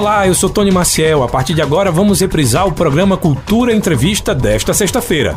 Olá, eu sou Tony Maciel. A partir de agora vamos reprisar o programa Cultura Entrevista desta sexta-feira.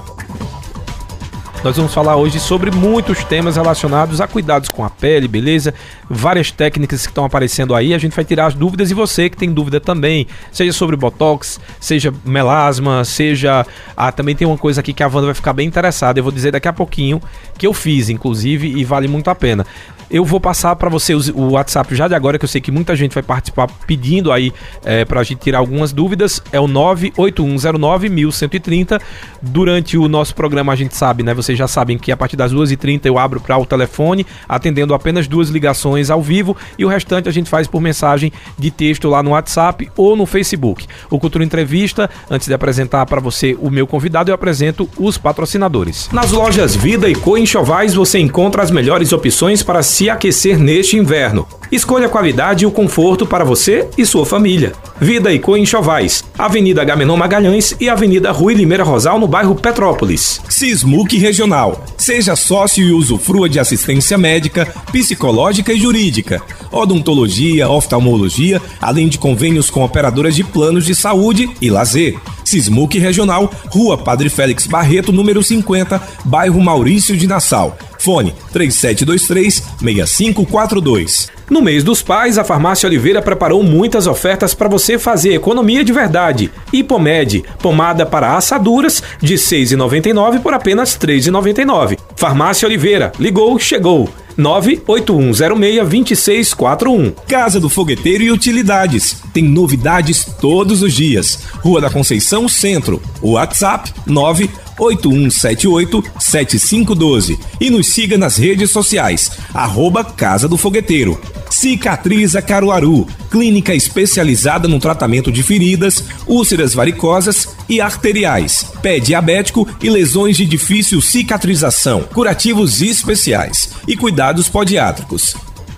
Nós vamos falar hoje sobre muitos temas relacionados a cuidados com a pele, beleza? Várias técnicas que estão aparecendo aí. A gente vai tirar as dúvidas e você que tem dúvida também, seja sobre botox, seja melasma, seja. Ah, também tem uma coisa aqui que a Wanda vai ficar bem interessada. Eu vou dizer daqui a pouquinho que eu fiz, inclusive, e vale muito a pena. Eu vou passar para você o WhatsApp já de agora, que eu sei que muita gente vai participar pedindo aí é, para a gente tirar algumas dúvidas. É o 981091130. Durante o nosso programa, a gente sabe, né? Vocês já sabem que a partir das 2h30 eu abro para o telefone, atendendo apenas duas ligações ao vivo e o restante a gente faz por mensagem de texto lá no WhatsApp ou no Facebook. O Cultura Entrevista, antes de apresentar para você o meu convidado, eu apresento os patrocinadores. Nas lojas Vida e Co Enxovais você encontra as melhores opções para se aquecer neste inverno. Escolha a qualidade e o conforto para você e sua família. Vida e Co Enxovais, Avenida Gamenon Magalhães e Avenida Rui Limeira Rosal, no bairro Petrópolis. Sismuc Regional. Seja sócio e usufrua de assistência médica, psicológica e jurídica, odontologia, oftalmologia, além de convênios com operadoras de planos de saúde e lazer. Sismuc Regional, Rua Padre Félix Barreto, número 50, bairro Maurício de Nassau. Fone 3723-6542. No mês dos pais, a Farmácia Oliveira preparou muitas ofertas para você fazer economia de verdade. Hipomed, pomada para assaduras, de R$ 6,99 por apenas R$ 3,99. Farmácia Oliveira, ligou, chegou. 981062641. Casa do Fogueteiro e Utilidades. Tem novidades todos os dias. Rua da Conceição Centro. WhatsApp 9 8178-7512 e nos siga nas redes sociais, arroba Casa do Fogueteiro. Cicatriza Caruaru, clínica especializada no tratamento de feridas, úlceras varicosas e arteriais, pé diabético e lesões de difícil cicatrização, curativos especiais e cuidados podiátricos.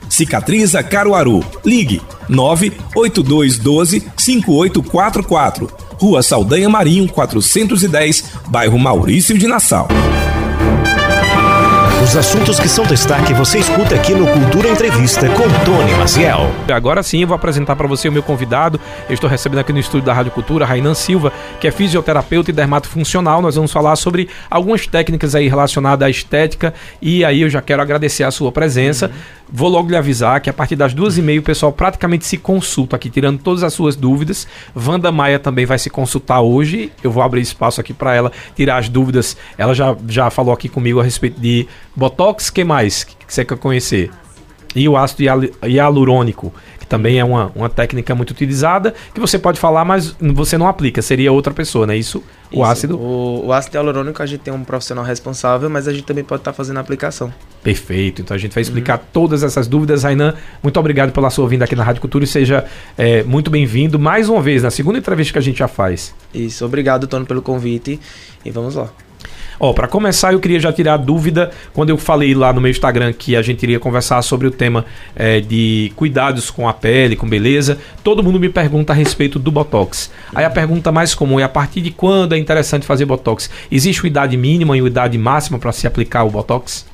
Cicatriza Caruaru. Ligue 98212 5844 Rua Saldanha Marinho, 410, bairro Maurício de Nassau. Os assuntos que são destaque você escuta aqui no Cultura Entrevista com Tony Maciel. Agora sim eu vou apresentar para você o meu convidado. Eu estou recebendo aqui no estúdio da Rádio Cultura Rainan Silva, que é fisioterapeuta e dermatofuncional. Nós vamos falar sobre algumas técnicas aí relacionadas à estética e aí eu já quero agradecer a sua presença. Uhum. Vou logo lhe avisar que a partir das duas e meia o pessoal praticamente se consulta aqui, tirando todas as suas dúvidas. Wanda Maia também vai se consultar hoje. Eu vou abrir espaço aqui para ela tirar as dúvidas. Ela já, já falou aqui comigo a respeito de Botox, que mais que você quer conhecer? E o ácido hialurônico, que também é uma, uma técnica muito utilizada, que você pode falar, mas você não aplica, seria outra pessoa, né? Isso, o Isso. ácido. O, o, ácido hialurônico a gente tem um profissional responsável, mas a gente também pode estar tá fazendo a aplicação. Perfeito, então a gente vai explicar uhum. todas essas dúvidas. Rainan, muito obrigado pela sua vinda aqui na Rádio Cultura e seja é, muito bem-vindo mais uma vez na segunda entrevista que a gente já faz. Isso, obrigado, Tony, pelo convite e vamos lá. Ó, para começar, eu queria já tirar a dúvida quando eu falei lá no meu Instagram que a gente iria conversar sobre o tema é, de cuidados com a pele, com beleza. Todo mundo me pergunta a respeito do botox. Aí a pergunta mais comum é a partir de quando é interessante fazer botox? Existe uma idade mínima e uma idade máxima para se aplicar o botox?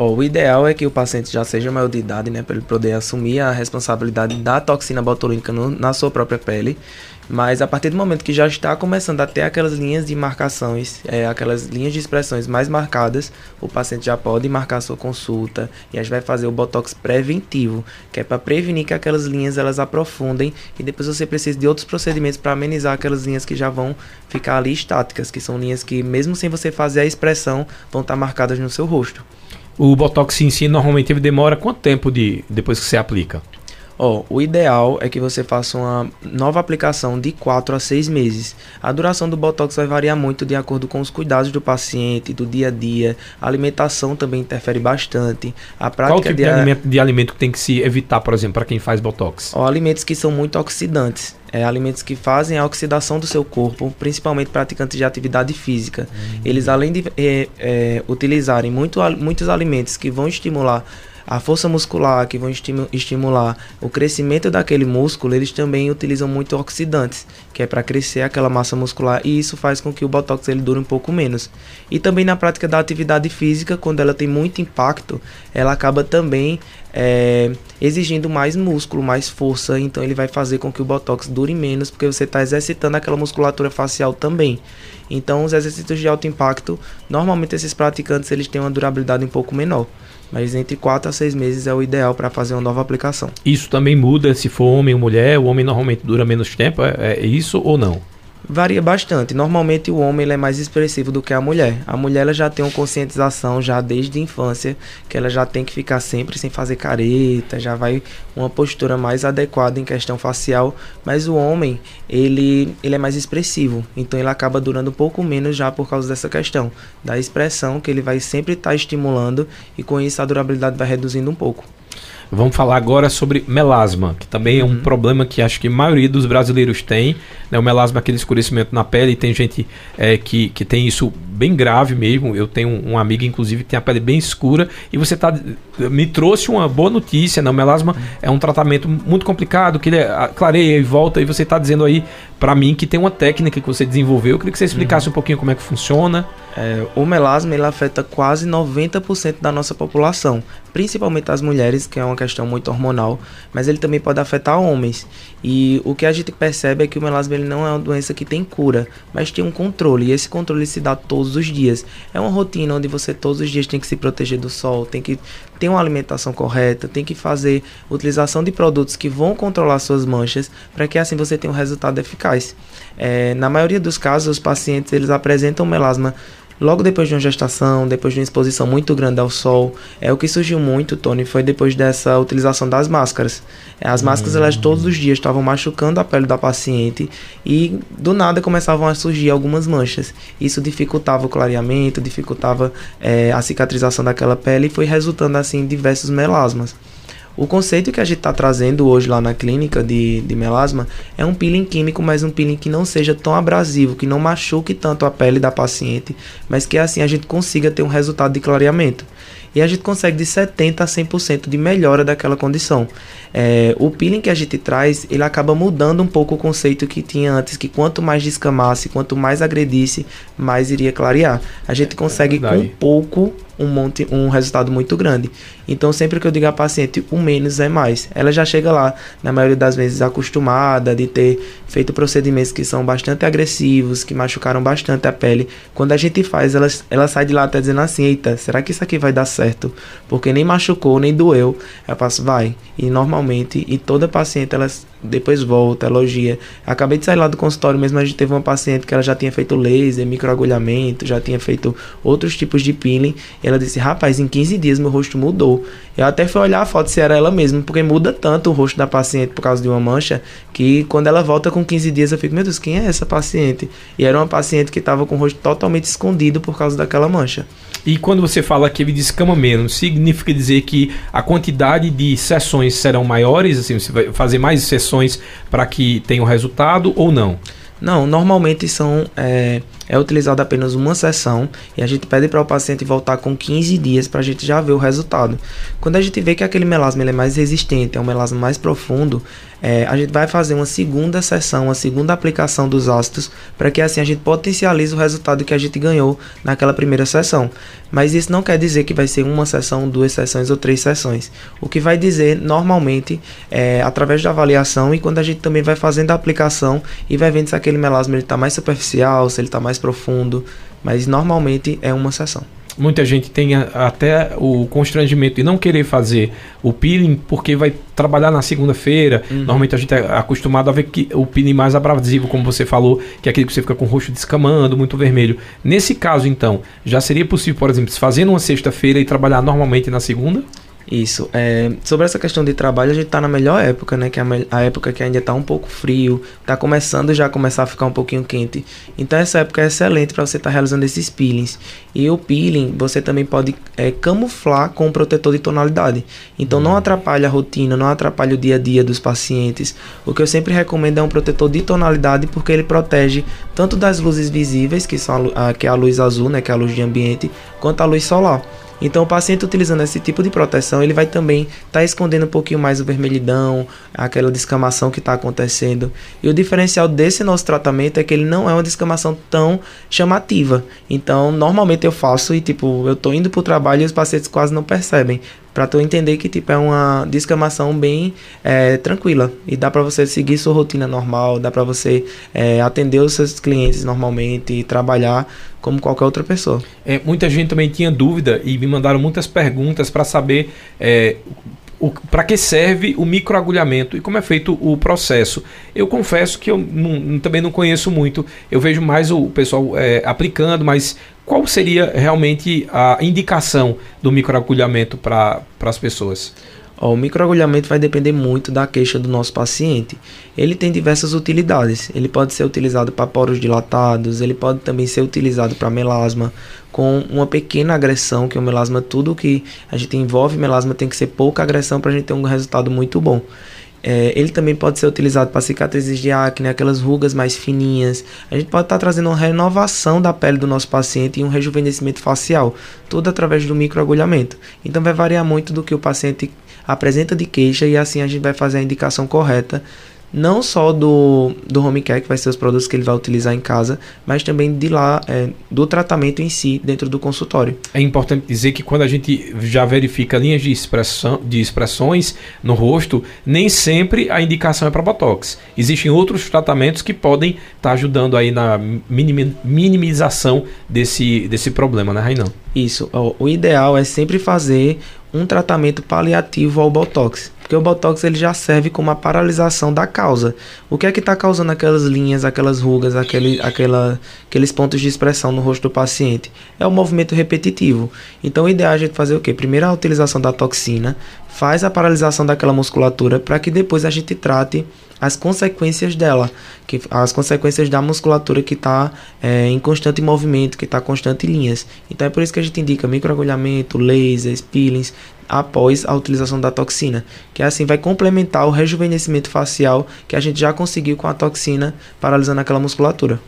Oh, o ideal é que o paciente já seja maior de idade, né, para ele poder assumir a responsabilidade da toxina botulínica no, na sua própria pele. Mas a partir do momento que já está começando a ter aquelas linhas de marcações, é, aquelas linhas de expressões mais marcadas, o paciente já pode marcar sua consulta e a gente vai fazer o botox preventivo, que é para prevenir que aquelas linhas elas aprofundem e depois você precisa de outros procedimentos para amenizar aquelas linhas que já vão ficar ali estáticas, que são linhas que mesmo sem você fazer a expressão vão estar marcadas no seu rosto. O botox em si normalmente demora quanto tempo de depois que você aplica? Oh, o ideal é que você faça uma nova aplicação de 4 a 6 meses. A duração do Botox vai variar muito de acordo com os cuidados do paciente, do dia a dia. A alimentação também interfere bastante. A prática Qual tipo de, de, alimento, de alimento que tem que se evitar, por exemplo, para quem faz Botox? Oh, alimentos que são muito oxidantes. É, alimentos que fazem a oxidação do seu corpo, principalmente praticantes de atividade física. Uhum. Eles, além de é, é, utilizarem muito, muitos alimentos que vão estimular a força muscular, que vão estimular o crescimento daquele músculo, eles também utilizam muito oxidantes, que é para crescer aquela massa muscular e isso faz com que o botox ele dure um pouco menos. E também na prática da atividade física, quando ela tem muito impacto, ela acaba também é, exigindo mais músculo, mais força, então ele vai fazer com que o botox dure menos, porque você está exercitando aquela musculatura facial também. Então, os exercícios de alto impacto, normalmente esses praticantes eles têm uma durabilidade um pouco menor. Mas entre 4 a 6 meses é o ideal para fazer uma nova aplicação. Isso também muda se for homem ou mulher? O homem normalmente dura menos tempo? É, é isso ou não? Varia bastante. Normalmente o homem é mais expressivo do que a mulher. A mulher ela já tem uma conscientização já desde a infância que ela já tem que ficar sempre sem fazer careta, já vai uma postura mais adequada em questão facial, mas o homem ele ele é mais expressivo, então ele acaba durando um pouco menos já por causa dessa questão da expressão que ele vai sempre estar tá estimulando e com isso a durabilidade vai reduzindo um pouco. Vamos falar agora sobre melasma, que também é um uhum. problema que acho que a maioria dos brasileiros tem. Né? O melasma é aquele escurecimento na pele, e tem gente é, que, que tem isso bem grave mesmo. Eu tenho um, um amigo, inclusive, que tem a pele bem escura. E você tá, me trouxe uma boa notícia. Né? O melasma é um tratamento muito complicado, que ele é, clareia e volta. E você está dizendo aí para mim que tem uma técnica que você desenvolveu. Eu queria que você explicasse uhum. um pouquinho como é que funciona. É, o melasma ele afeta quase 90% da nossa população, principalmente as mulheres, que é uma questão muito hormonal, mas ele também pode afetar homens. E o que a gente percebe é que o melasma ele não é uma doença que tem cura, mas tem um controle, e esse controle se dá todos os dias. É uma rotina onde você todos os dias tem que se proteger do sol, tem que ter uma alimentação correta, tem que fazer utilização de produtos que vão controlar suas manchas, para que assim você tenha um resultado eficaz. É, na maioria dos casos, os pacientes eles apresentam melasma logo depois de uma gestação, depois de uma exposição muito grande ao sol. É o que surgiu muito, Tony, foi depois dessa utilização das máscaras. As máscaras, elas hum. todos os dias estavam machucando a pele da paciente e do nada começavam a surgir algumas manchas. Isso dificultava o clareamento, dificultava é, a cicatrização daquela pele e foi resultando assim em diversos melasmas. O conceito que a gente está trazendo hoje lá na clínica de, de melasma é um peeling químico, mas um peeling que não seja tão abrasivo, que não machuque tanto a pele da paciente, mas que assim a gente consiga ter um resultado de clareamento e a gente consegue de 70% a 100% de melhora daquela condição. É, o peeling que a gente traz, ele acaba mudando um pouco o conceito que tinha antes, que quanto mais descamasse, quanto mais agredisse, mais iria clarear. A gente consegue é com pouco um monte, um resultado muito grande. Então, sempre que eu digo à paciente, o menos é mais. Ela já chega lá, na maioria das vezes, acostumada de ter feito procedimentos que são bastante agressivos, que machucaram bastante a pele. Quando a gente faz, ela, ela sai de lá até dizendo assim: Eita, será que isso aqui vai dar certo? Porque nem machucou, nem doeu. Eu passo, vai. E normalmente, e toda paciente, ela depois volta, elogia. Acabei de sair lá do consultório mesmo, a gente teve uma paciente que ela já tinha feito laser, microagulhamento, já tinha feito outros tipos de peeling. ela disse: Rapaz, em 15 dias meu rosto mudou. Eu até fui olhar a foto se era ela mesma, porque muda tanto o rosto da paciente por causa de uma mancha, que quando ela volta com 15 dias eu fico: Meu Deus, quem é essa paciente? E era uma paciente que estava com o rosto totalmente escondido por causa daquela mancha. E quando você fala que ele descama menos, significa dizer que a quantidade de sessões serão maiores? Assim, você vai fazer mais sessões para que tenha um resultado ou não? Não, normalmente são é, é utilizada apenas uma sessão e a gente pede para o paciente voltar com 15 dias para a gente já ver o resultado. Quando a gente vê que aquele melasma é mais resistente, é um melasma mais profundo, é, a gente vai fazer uma segunda sessão, uma segunda aplicação dos ácidos para que assim a gente potencialize o resultado que a gente ganhou naquela primeira sessão. Mas isso não quer dizer que vai ser uma sessão, duas sessões ou três sessões. O que vai dizer normalmente é através da avaliação e quando a gente também vai fazendo a aplicação e vai vendo se aquele melasma está mais superficial, se ele está mais profundo. Mas normalmente é uma sessão muita gente tem até o constrangimento de não querer fazer o peeling porque vai trabalhar na segunda-feira. Uhum. Normalmente a gente é acostumado a ver que o peeling mais abrasivo, como você falou, que é aquele que você fica com o rosto descamando, muito vermelho. Nesse caso, então, já seria possível, por exemplo, fazer numa sexta-feira e trabalhar normalmente na segunda? Isso. É, sobre essa questão de trabalho, a gente está na melhor época, né? Que é a, a época que ainda está um pouco frio, está começando já a começar a ficar um pouquinho quente. Então essa época é excelente para você estar tá realizando esses peelings. E o peeling você também pode é, camuflar com um protetor de tonalidade. Então não atrapalha a rotina, não atrapalha o dia a dia dos pacientes. O que eu sempre recomendo é um protetor de tonalidade porque ele protege tanto das luzes visíveis, que, são a, a, que é a luz azul, né? Que é a luz de ambiente, quanto a luz solar. Então, o paciente utilizando esse tipo de proteção, ele vai também estar tá escondendo um pouquinho mais o vermelhidão, aquela descamação que está acontecendo. E o diferencial desse nosso tratamento é que ele não é uma descamação tão chamativa. Então, normalmente eu faço e, tipo, eu estou indo para o trabalho e os pacientes quase não percebem para tu entender que tipo é uma descamação bem é, tranquila e dá para você seguir sua rotina normal, dá para você é, atender os seus clientes normalmente e trabalhar como qualquer outra pessoa. É, muita gente também tinha dúvida e me mandaram muitas perguntas para saber é, para que serve o microagulhamento e como é feito o processo. Eu confesso que eu não, também não conheço muito, eu vejo mais o pessoal é, aplicando, mas qual seria realmente a indicação do microagulhamento para as pessoas? O microagulhamento vai depender muito da queixa do nosso paciente. Ele tem diversas utilidades. Ele pode ser utilizado para poros dilatados, ele pode também ser utilizado para melasma, com uma pequena agressão, que o melasma, tudo que a gente envolve melasma tem que ser pouca agressão para a gente ter um resultado muito bom. É, ele também pode ser utilizado para cicatrizes de acne, aquelas rugas mais fininhas. A gente pode estar tá trazendo uma renovação da pele do nosso paciente e um rejuvenescimento facial, tudo através do microagulhamento. Então vai variar muito do que o paciente apresenta de queixa e assim a gente vai fazer a indicação correta não só do, do home care, que vai ser os produtos que ele vai utilizar em casa, mas também de lá, é, do tratamento em si, dentro do consultório. É importante dizer que quando a gente já verifica linhas de, expressão, de expressões no rosto, nem sempre a indicação é para Botox. Existem outros tratamentos que podem estar tá ajudando aí na minimização desse, desse problema, né, Rainan? Isso. O ideal é sempre fazer um tratamento paliativo ao Botox porque o Botox ele já serve como a paralisação da causa. O que é que está causando aquelas linhas, aquelas rugas, aquele, aquela, aqueles pontos de expressão no rosto do paciente? É o movimento repetitivo. Então o ideal é a gente fazer o quê? Primeiro a utilização da toxina, faz a paralisação daquela musculatura para que depois a gente trate as consequências dela, que as consequências da musculatura que está é, em constante movimento, que está constante em linhas. Então é por isso que a gente indica microagulhamento, lasers, peelings, após a utilização da toxina, que assim vai complementar o rejuvenescimento facial que a gente já conseguiu com a toxina paralisando aquela musculatura.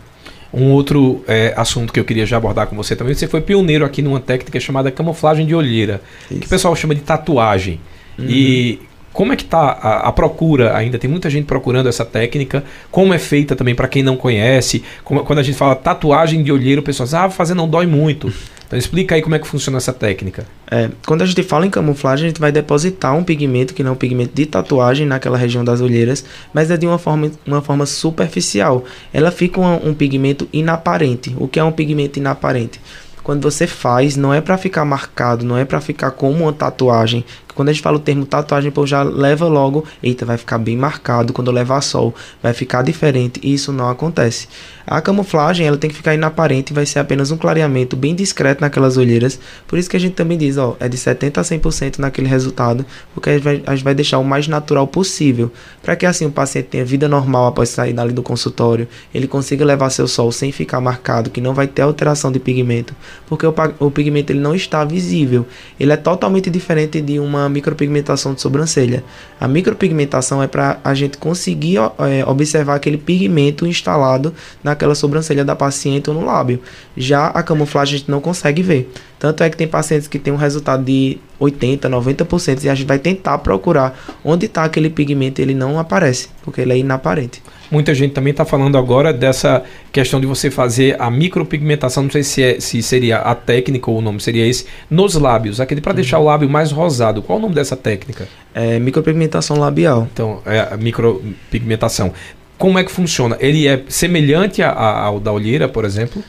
Um outro é, assunto que eu queria já abordar com você também, você foi pioneiro aqui numa técnica chamada camuflagem de olheira, Isso. que o pessoal chama de tatuagem. Uhum. E como é que está a, a, procura ainda? Tem muita gente procurando essa técnica. Como é feita também para quem não conhece? Como, quando a gente fala tatuagem de olheiro, o pessoal diz, ah, fazer não dói muito. Então explica aí como é que funciona essa técnica. É, quando a gente fala em camuflagem, a gente vai depositar um pigmento, que não é um pigmento de tatuagem, naquela região das olheiras, mas é de uma forma, uma forma superficial. Ela fica um, um pigmento inaparente. O que é um pigmento inaparente? quando você faz, não é para ficar marcado, não é para ficar como uma tatuagem. Quando a gente fala o termo tatuagem, pô, já leva logo, eita, vai ficar bem marcado quando levar sol, vai ficar diferente. E isso não acontece. A camuflagem, ela tem que ficar inaparente, vai ser apenas um clareamento bem discreto naquelas olheiras. Por isso que a gente também diz, ó, é de 70 a 100% naquele resultado, porque a gente, vai, a gente vai deixar o mais natural possível, para que assim o paciente tenha vida normal após sair dali do consultório, ele consiga levar seu sol sem ficar marcado, que não vai ter alteração de pigmento, porque o, o pigmento ele não está visível. Ele é totalmente diferente de uma micropigmentação de sobrancelha. A micropigmentação é para a gente conseguir é, observar aquele pigmento instalado na naquela sobrancelha da paciente ou no lábio. Já a camuflagem a gente não consegue ver. Tanto é que tem pacientes que tem um resultado de 80, 90% e a gente vai tentar procurar onde está aquele pigmento e ele não aparece, porque ele é inaparente. Muita gente também está falando agora dessa questão de você fazer a micropigmentação, não sei se, é, se seria a técnica ou o nome seria esse, nos lábios, aquele para uhum. deixar o lábio mais rosado. Qual o nome dessa técnica? É micropigmentação labial. Então, é a micropigmentação como é que funciona? Ele é semelhante a, a, ao da olheira, por exemplo?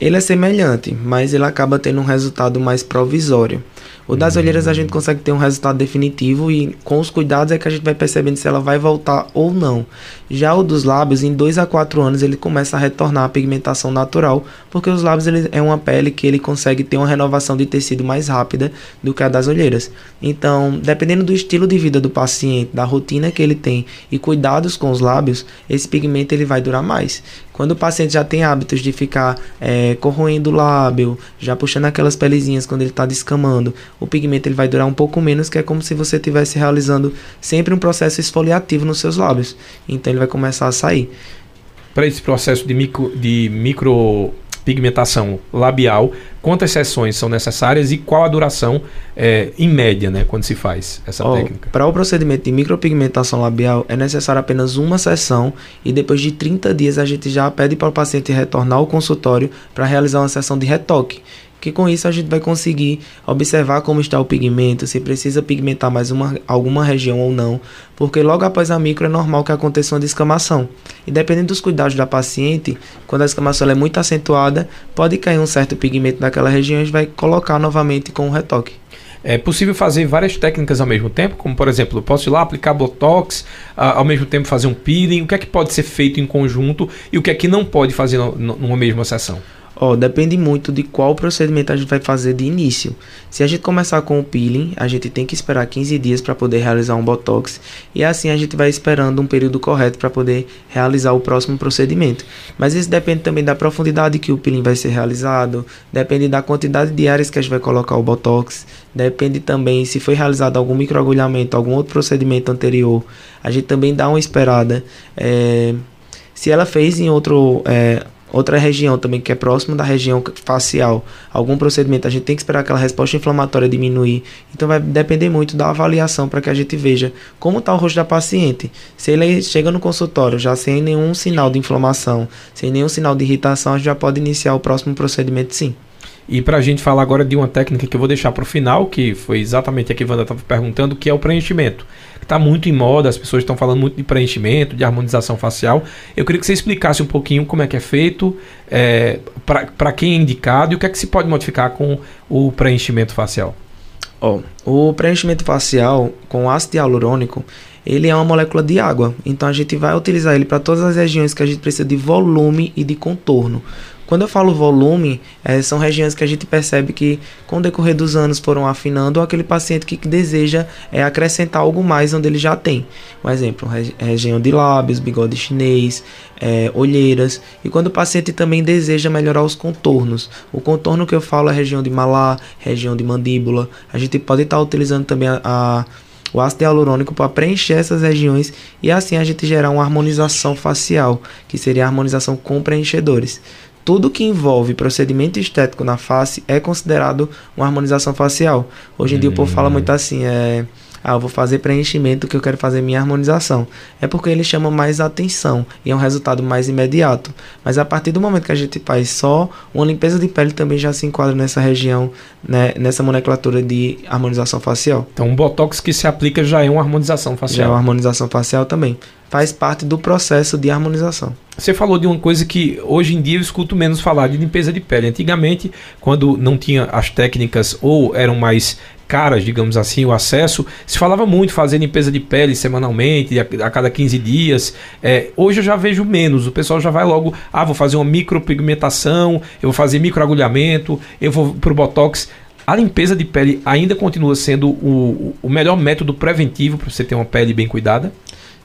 Ele é semelhante, mas ele acaba tendo um resultado mais provisório. O das olheiras a gente consegue ter um resultado definitivo e com os cuidados é que a gente vai percebendo se ela vai voltar ou não. Já o dos lábios, em 2 a 4 anos ele começa a retornar a pigmentação natural, porque os lábios ele é uma pele que ele consegue ter uma renovação de tecido mais rápida do que a das olheiras. Então, dependendo do estilo de vida do paciente, da rotina que ele tem e cuidados com os lábios, esse pigmento ele vai durar mais. Quando o paciente já tem hábitos de ficar é, corroendo o lábio, já puxando aquelas pelezinhas quando ele está descamando, o pigmento ele vai durar um pouco menos, que é como se você estivesse realizando sempre um processo esfoliativo nos seus lábios. Então ele vai começar a sair. Para esse processo de micro, de micro pigmentação labial, quantas sessões são necessárias e qual a duração é, em média, né, quando se faz essa oh, técnica? Para o procedimento de micropigmentação labial é necessário apenas uma sessão e depois de 30 dias a gente já pede para o paciente retornar ao consultório para realizar uma sessão de retoque. Que com isso a gente vai conseguir observar como está o pigmento, se precisa pigmentar mais uma, alguma região ou não, porque logo após a micro é normal que aconteça uma descamação. E dependendo dos cuidados da paciente, quando a descamação é muito acentuada, pode cair um certo pigmento naquela região e a gente vai colocar novamente com o retoque. É possível fazer várias técnicas ao mesmo tempo, como por exemplo, posso ir lá aplicar botox, ao mesmo tempo fazer um peeling. O que é que pode ser feito em conjunto e o que é que não pode fazer numa mesma sessão? Ó, depende muito de qual procedimento a gente vai fazer de início. Se a gente começar com o peeling, a gente tem que esperar 15 dias para poder realizar um botox e assim a gente vai esperando um período correto para poder realizar o próximo procedimento. Mas isso depende também da profundidade que o peeling vai ser realizado, depende da quantidade de áreas que a gente vai colocar o botox, depende também se foi realizado algum microagulhamento, algum outro procedimento anterior. A gente também dá uma esperada. É, se ela fez em outro é, outra região também que é próxima da região facial, algum procedimento, a gente tem que esperar aquela resposta inflamatória diminuir. Então vai depender muito da avaliação para que a gente veja como está o rosto da paciente. Se ele chega no consultório já sem nenhum sinal de inflamação, sem nenhum sinal de irritação, a gente já pode iniciar o próximo procedimento sim. E para a gente falar agora de uma técnica que eu vou deixar para o final, que foi exatamente a que Wanda estava perguntando, que é o preenchimento. Está muito em moda, as pessoas estão falando muito de preenchimento, de harmonização facial. Eu queria que você explicasse um pouquinho como é que é feito, é, para quem é indicado e o que é que se pode modificar com o preenchimento facial. Oh, o preenchimento facial com ácido hialurônico, ele é uma molécula de água. Então a gente vai utilizar ele para todas as regiões que a gente precisa de volume e de contorno. Quando eu falo volume, é, são regiões que a gente percebe que, com o decorrer dos anos, foram afinando, ou aquele paciente que, deseja é, acrescentar algo mais onde ele já tem. Um exemplo, regi região de lábios, bigode chinês, é, olheiras. E quando o paciente também deseja melhorar os contornos. O contorno que eu falo é região de malar, região de mandíbula. A gente pode estar tá utilizando também a, a o ácido hialurônico para preencher essas regiões e assim a gente gerar uma harmonização facial, que seria a harmonização com preenchedores tudo que envolve procedimento estético na face é considerado uma harmonização facial. Hoje em hum. dia o povo fala muito assim, é ah, eu vou fazer preenchimento que eu quero fazer minha harmonização. É porque ele chama mais atenção e é um resultado mais imediato. Mas a partir do momento que a gente faz só uma limpeza de pele também já se enquadra nessa região, né, nessa nomenclatura de harmonização facial. Então, um botox que se aplica já é uma harmonização facial. Já é uma harmonização facial também. Faz parte do processo de harmonização. Você falou de uma coisa que hoje em dia eu escuto menos falar de limpeza de pele. Antigamente, quando não tinha as técnicas ou eram mais caras, digamos assim, o acesso. Se falava muito fazer limpeza de pele semanalmente, a, a cada 15 dias. É, hoje eu já vejo menos. O pessoal já vai logo, ah, vou fazer uma micropigmentação, eu vou fazer microagulhamento, eu vou pro botox. A limpeza de pele ainda continua sendo o, o melhor método preventivo para você ter uma pele bem cuidada?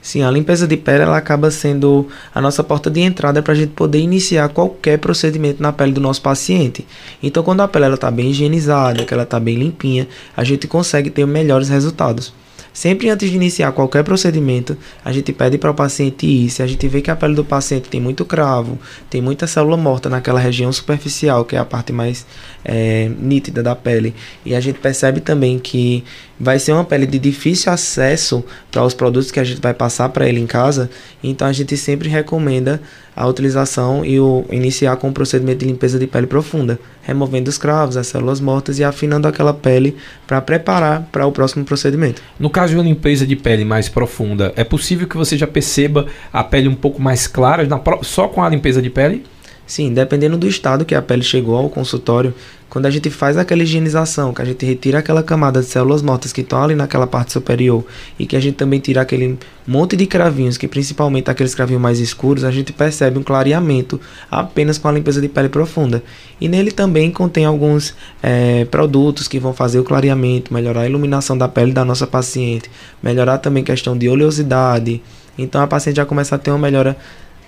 Sim, a limpeza de pele ela acaba sendo a nossa porta de entrada para a gente poder iniciar qualquer procedimento na pele do nosso paciente. Então, quando a pele está bem higienizada, que ela está bem limpinha, a gente consegue ter melhores resultados. Sempre antes de iniciar qualquer procedimento, a gente pede para o paciente ir. Se a gente vê que a pele do paciente tem muito cravo, tem muita célula morta naquela região superficial, que é a parte mais é, nítida da pele, e a gente percebe também que vai ser uma pele de difícil acesso para os produtos que a gente vai passar para ele em casa, então a gente sempre recomenda a utilização e o iniciar com o procedimento de limpeza de pele profunda, removendo os cravos, as células mortas e afinando aquela pele para preparar para o próximo procedimento. No caso de uma limpeza de pele mais profunda, é possível que você já perceba a pele um pouco mais clara na, só com a limpeza de pele? Sim, dependendo do estado que a pele chegou ao consultório, quando a gente faz aquela higienização, que a gente retira aquela camada de células mortas que estão ali naquela parte superior e que a gente também tira aquele monte de cravinhos, que principalmente aqueles cravinhos mais escuros, a gente percebe um clareamento apenas com a limpeza de pele profunda. E nele também contém alguns é, produtos que vão fazer o clareamento, melhorar a iluminação da pele da nossa paciente, melhorar também questão de oleosidade. Então a paciente já começa a ter uma melhora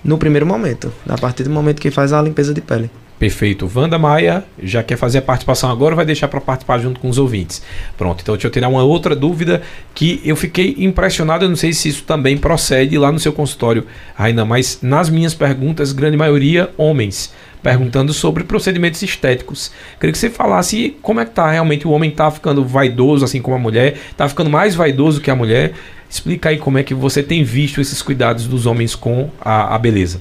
no primeiro momento, a partir do momento que faz a limpeza de pele. Perfeito. Wanda Maia já quer fazer a participação agora, vai deixar para participar junto com os ouvintes. Pronto, então deixa eu tirar uma outra dúvida que eu fiquei impressionado, eu não sei se isso também procede lá no seu consultório, ainda mas nas minhas perguntas, grande maioria homens, perguntando sobre procedimentos estéticos. Queria que você falasse como é que tá realmente o homem tá ficando vaidoso assim como a mulher, tá ficando mais vaidoso que a mulher. Explica aí como é que você tem visto esses cuidados dos homens com a, a beleza.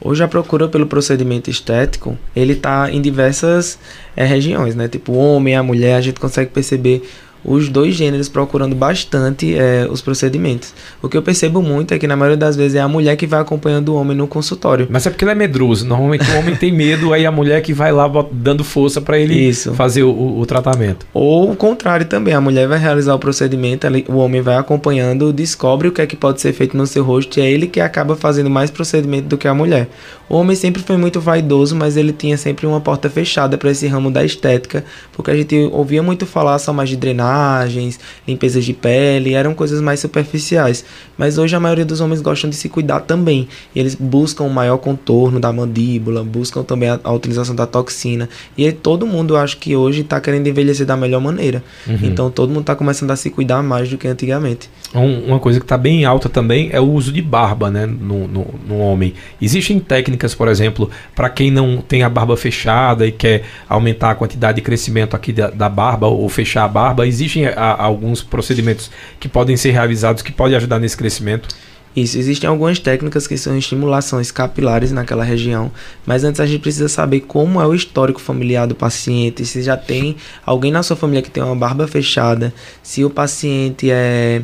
Hoje a procura pelo procedimento estético, ele está em diversas é, regiões, né? Tipo, o homem, a mulher, a gente consegue perceber os dois gêneros procurando bastante é, os procedimentos. O que eu percebo muito é que na maioria das vezes é a mulher que vai acompanhando o homem no consultório. Mas é porque ele é medroso. Normalmente o homem tem medo, aí a mulher que vai lá dando força para ele Isso. fazer o, o, o, tratamento. Ou o contrário também, a mulher vai realizar o procedimento, o homem vai acompanhando, descobre o que é que pode ser feito no seu rosto e é ele que acaba fazendo mais procedimento do que a mulher. O homem sempre foi muito vaidoso, mas ele tinha sempre uma porta fechada para esse ramo da estética, porque a gente ouvia muito falar só mais de drenagens, limpezas de pele, eram coisas mais superficiais. Mas hoje a maioria dos homens gostam de se cuidar também. E eles buscam o maior contorno da mandíbula, buscam também a, a utilização da toxina. E todo mundo, acho que hoje está querendo envelhecer da melhor maneira. Uhum. Então todo mundo está começando a se cuidar mais do que antigamente. Um, uma coisa que está bem alta também é o uso de barba né, no, no, no homem. Existem técnicas técnicas, por exemplo, para quem não tem a barba fechada e quer aumentar a quantidade de crescimento aqui da, da barba ou fechar a barba, existem a, alguns procedimentos que podem ser realizados que podem ajudar nesse crescimento? Isso, existem algumas técnicas que são estimulações capilares naquela região, mas antes a gente precisa saber como é o histórico familiar do paciente, se já tem alguém na sua família que tem uma barba fechada, se o paciente é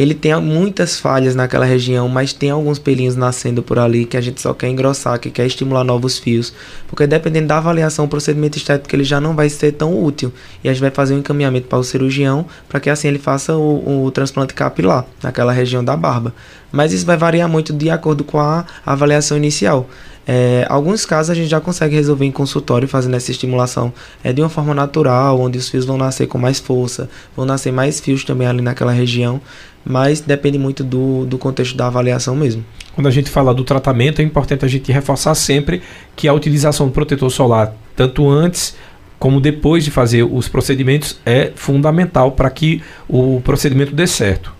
ele tem muitas falhas naquela região, mas tem alguns pelinhos nascendo por ali que a gente só quer engrossar, que quer estimular novos fios, porque dependendo da avaliação, o procedimento estético ele já não vai ser tão útil e a gente vai fazer um encaminhamento para o cirurgião para que assim ele faça o, o transplante capilar naquela região da barba. Mas isso vai variar muito de acordo com a avaliação inicial. É, alguns casos a gente já consegue resolver em consultório fazendo essa estimulação é, de uma forma natural, onde os fios vão nascer com mais força, vão nascer mais fios também ali naquela região, mas depende muito do, do contexto da avaliação mesmo. Quando a gente fala do tratamento, é importante a gente reforçar sempre que a utilização do protetor solar, tanto antes como depois de fazer os procedimentos, é fundamental para que o procedimento dê certo.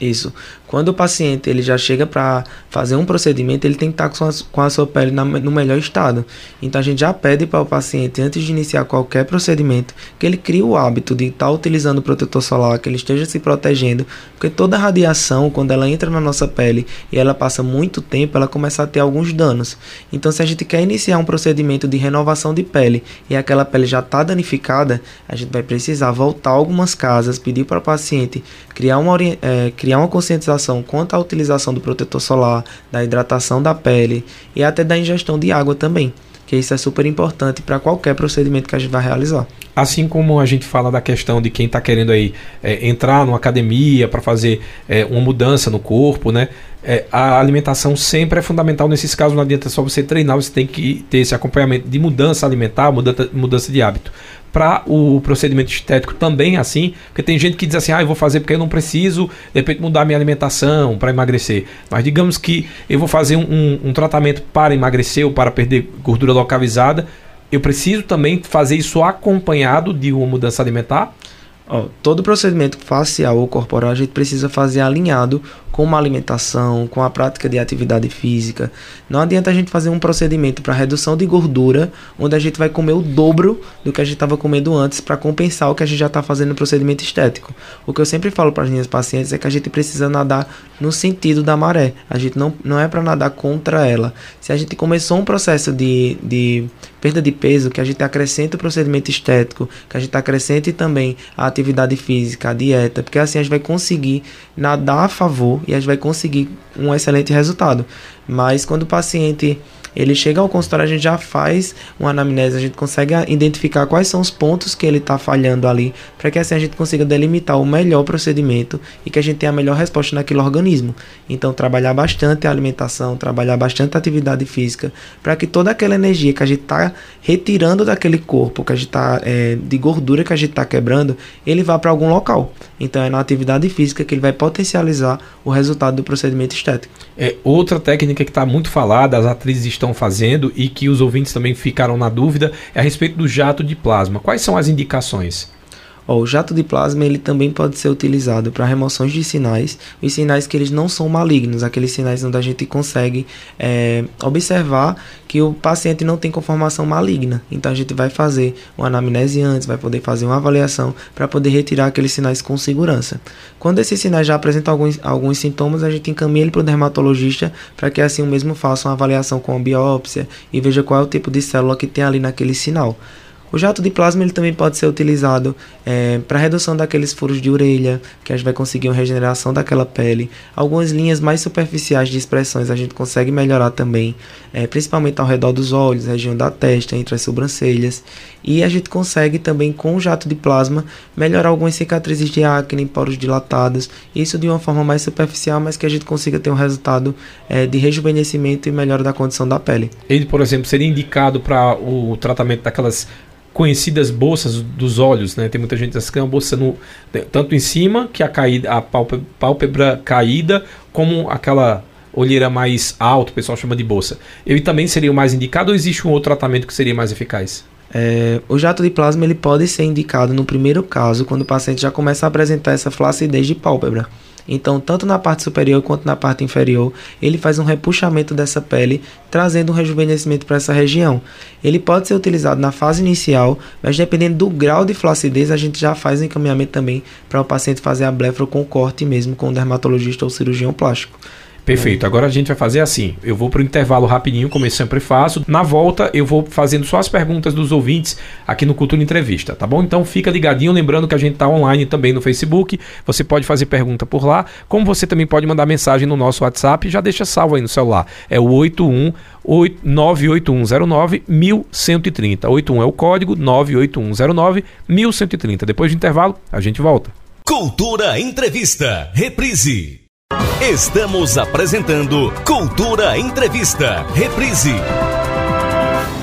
Isso. Quando o paciente ele já chega para fazer um procedimento, ele tem que estar tá com, a, com a sua pele na, no melhor estado. Então a gente já pede para o paciente, antes de iniciar qualquer procedimento, que ele crie o hábito de estar tá utilizando o protetor solar, que ele esteja se protegendo, porque toda radiação, quando ela entra na nossa pele e ela passa muito tempo, ela começa a ter alguns danos. Então, se a gente quer iniciar um procedimento de renovação de pele e aquela pele já está danificada, a gente vai precisar voltar algumas casas, pedir para o paciente criar uma, é, criar uma conscientização quanto à utilização do protetor solar, da hidratação da pele e até da ingestão de água também, que isso é super importante para qualquer procedimento que a gente vai realizar. Assim como a gente fala da questão de quem está querendo aí é, entrar numa academia para fazer é, uma mudança no corpo, né? É, a alimentação sempre é fundamental nesses casos. Não adianta só você treinar, você tem que ter esse acompanhamento de mudança alimentar, mudança, mudança de hábito para o procedimento estético também assim, porque tem gente que diz assim, ah, eu vou fazer porque eu não preciso, de repente, mudar minha alimentação para emagrecer. Mas digamos que eu vou fazer um, um, um tratamento para emagrecer ou para perder gordura localizada, eu preciso também fazer isso acompanhado de uma mudança alimentar? Ó, todo procedimento facial ou corporal a gente precisa fazer alinhado com uma alimentação, com a prática de atividade física. Não adianta a gente fazer um procedimento para redução de gordura, onde a gente vai comer o dobro do que a gente estava comendo antes para compensar o que a gente já está fazendo no procedimento estético. O que eu sempre falo para as minhas pacientes é que a gente precisa nadar no sentido da maré. A gente não, não é para nadar contra ela. Se a gente começou um processo de, de perda de peso, que a gente acrescenta o procedimento estético, que a gente acrescente também a atividade física, a dieta, porque assim a gente vai conseguir nadar a favor e a gente vai conseguir um excelente resultado. Mas quando o paciente ele chega ao consultório, a gente já faz uma anamnese, a gente consegue identificar quais são os pontos que ele está falhando ali, para que assim a gente consiga delimitar o melhor procedimento e que a gente tenha a melhor resposta naquele organismo. Então, trabalhar bastante a alimentação, trabalhar bastante a atividade física, para que toda aquela energia que a gente está retirando daquele corpo, que a gente está é, de gordura que a gente está quebrando, ele vá para algum local. Então, é na atividade física que ele vai potencializar o resultado do procedimento estético. É outra técnica que está muito falada, as atrizes estão fazendo e que os ouvintes também ficaram na dúvida é a respeito do jato de plasma. Quais são as indicações? Ó, o jato de plasma ele também pode ser utilizado para remoções de sinais, os sinais que eles não são malignos, aqueles sinais onde a gente consegue é, observar que o paciente não tem conformação maligna. Então a gente vai fazer uma anamnese antes, vai poder fazer uma avaliação para poder retirar aqueles sinais com segurança. Quando esses sinais já apresentam alguns, alguns sintomas, a gente encaminha ele para o dermatologista para que assim o mesmo faça uma avaliação com a biópsia e veja qual é o tipo de célula que tem ali naquele sinal. O jato de plasma ele também pode ser utilizado é, para redução daqueles furos de orelha, que a gente vai conseguir uma regeneração daquela pele. Algumas linhas mais superficiais de expressões a gente consegue melhorar também, é, principalmente ao redor dos olhos, região da testa, entre as sobrancelhas. E a gente consegue também com o jato de plasma melhorar algumas cicatrizes de acne, poros dilatados, isso de uma forma mais superficial, mas que a gente consiga ter um resultado é, de rejuvenescimento e melhora da condição da pele. Ele, por exemplo, seria indicado para o tratamento daquelas conhecidas bolsas dos olhos, né? Tem muita gente que tem uma bolsa no, tanto em cima, que a, caída, a pálpebra, pálpebra caída, como aquela olheira mais alta, o pessoal chama de bolsa. Ele também seria o mais indicado ou existe um outro tratamento que seria mais eficaz? É, o jato de plasma ele pode ser indicado no primeiro caso, quando o paciente já começa a apresentar essa flacidez de pálpebra. Então, tanto na parte superior quanto na parte inferior, ele faz um repuxamento dessa pele, trazendo um rejuvenescimento para essa região. Ele pode ser utilizado na fase inicial, mas dependendo do grau de flacidez, a gente já faz um encaminhamento também para o paciente fazer a blefra com corte mesmo com o dermatologista ou cirurgião plástico. Perfeito. Agora a gente vai fazer assim. Eu vou para o intervalo rapidinho, como eu sempre faço. Na volta, eu vou fazendo só as perguntas dos ouvintes aqui no Cultura Entrevista, tá bom? Então fica ligadinho, lembrando que a gente está online também no Facebook. Você pode fazer pergunta por lá, como você também pode mandar mensagem no nosso WhatsApp. Já deixa salvo aí no celular. É o 81 98109 1130. 81 é o código 98109 1130. Depois do intervalo, a gente volta. Cultura Entrevista, reprise. Estamos apresentando Cultura Entrevista. Reprise.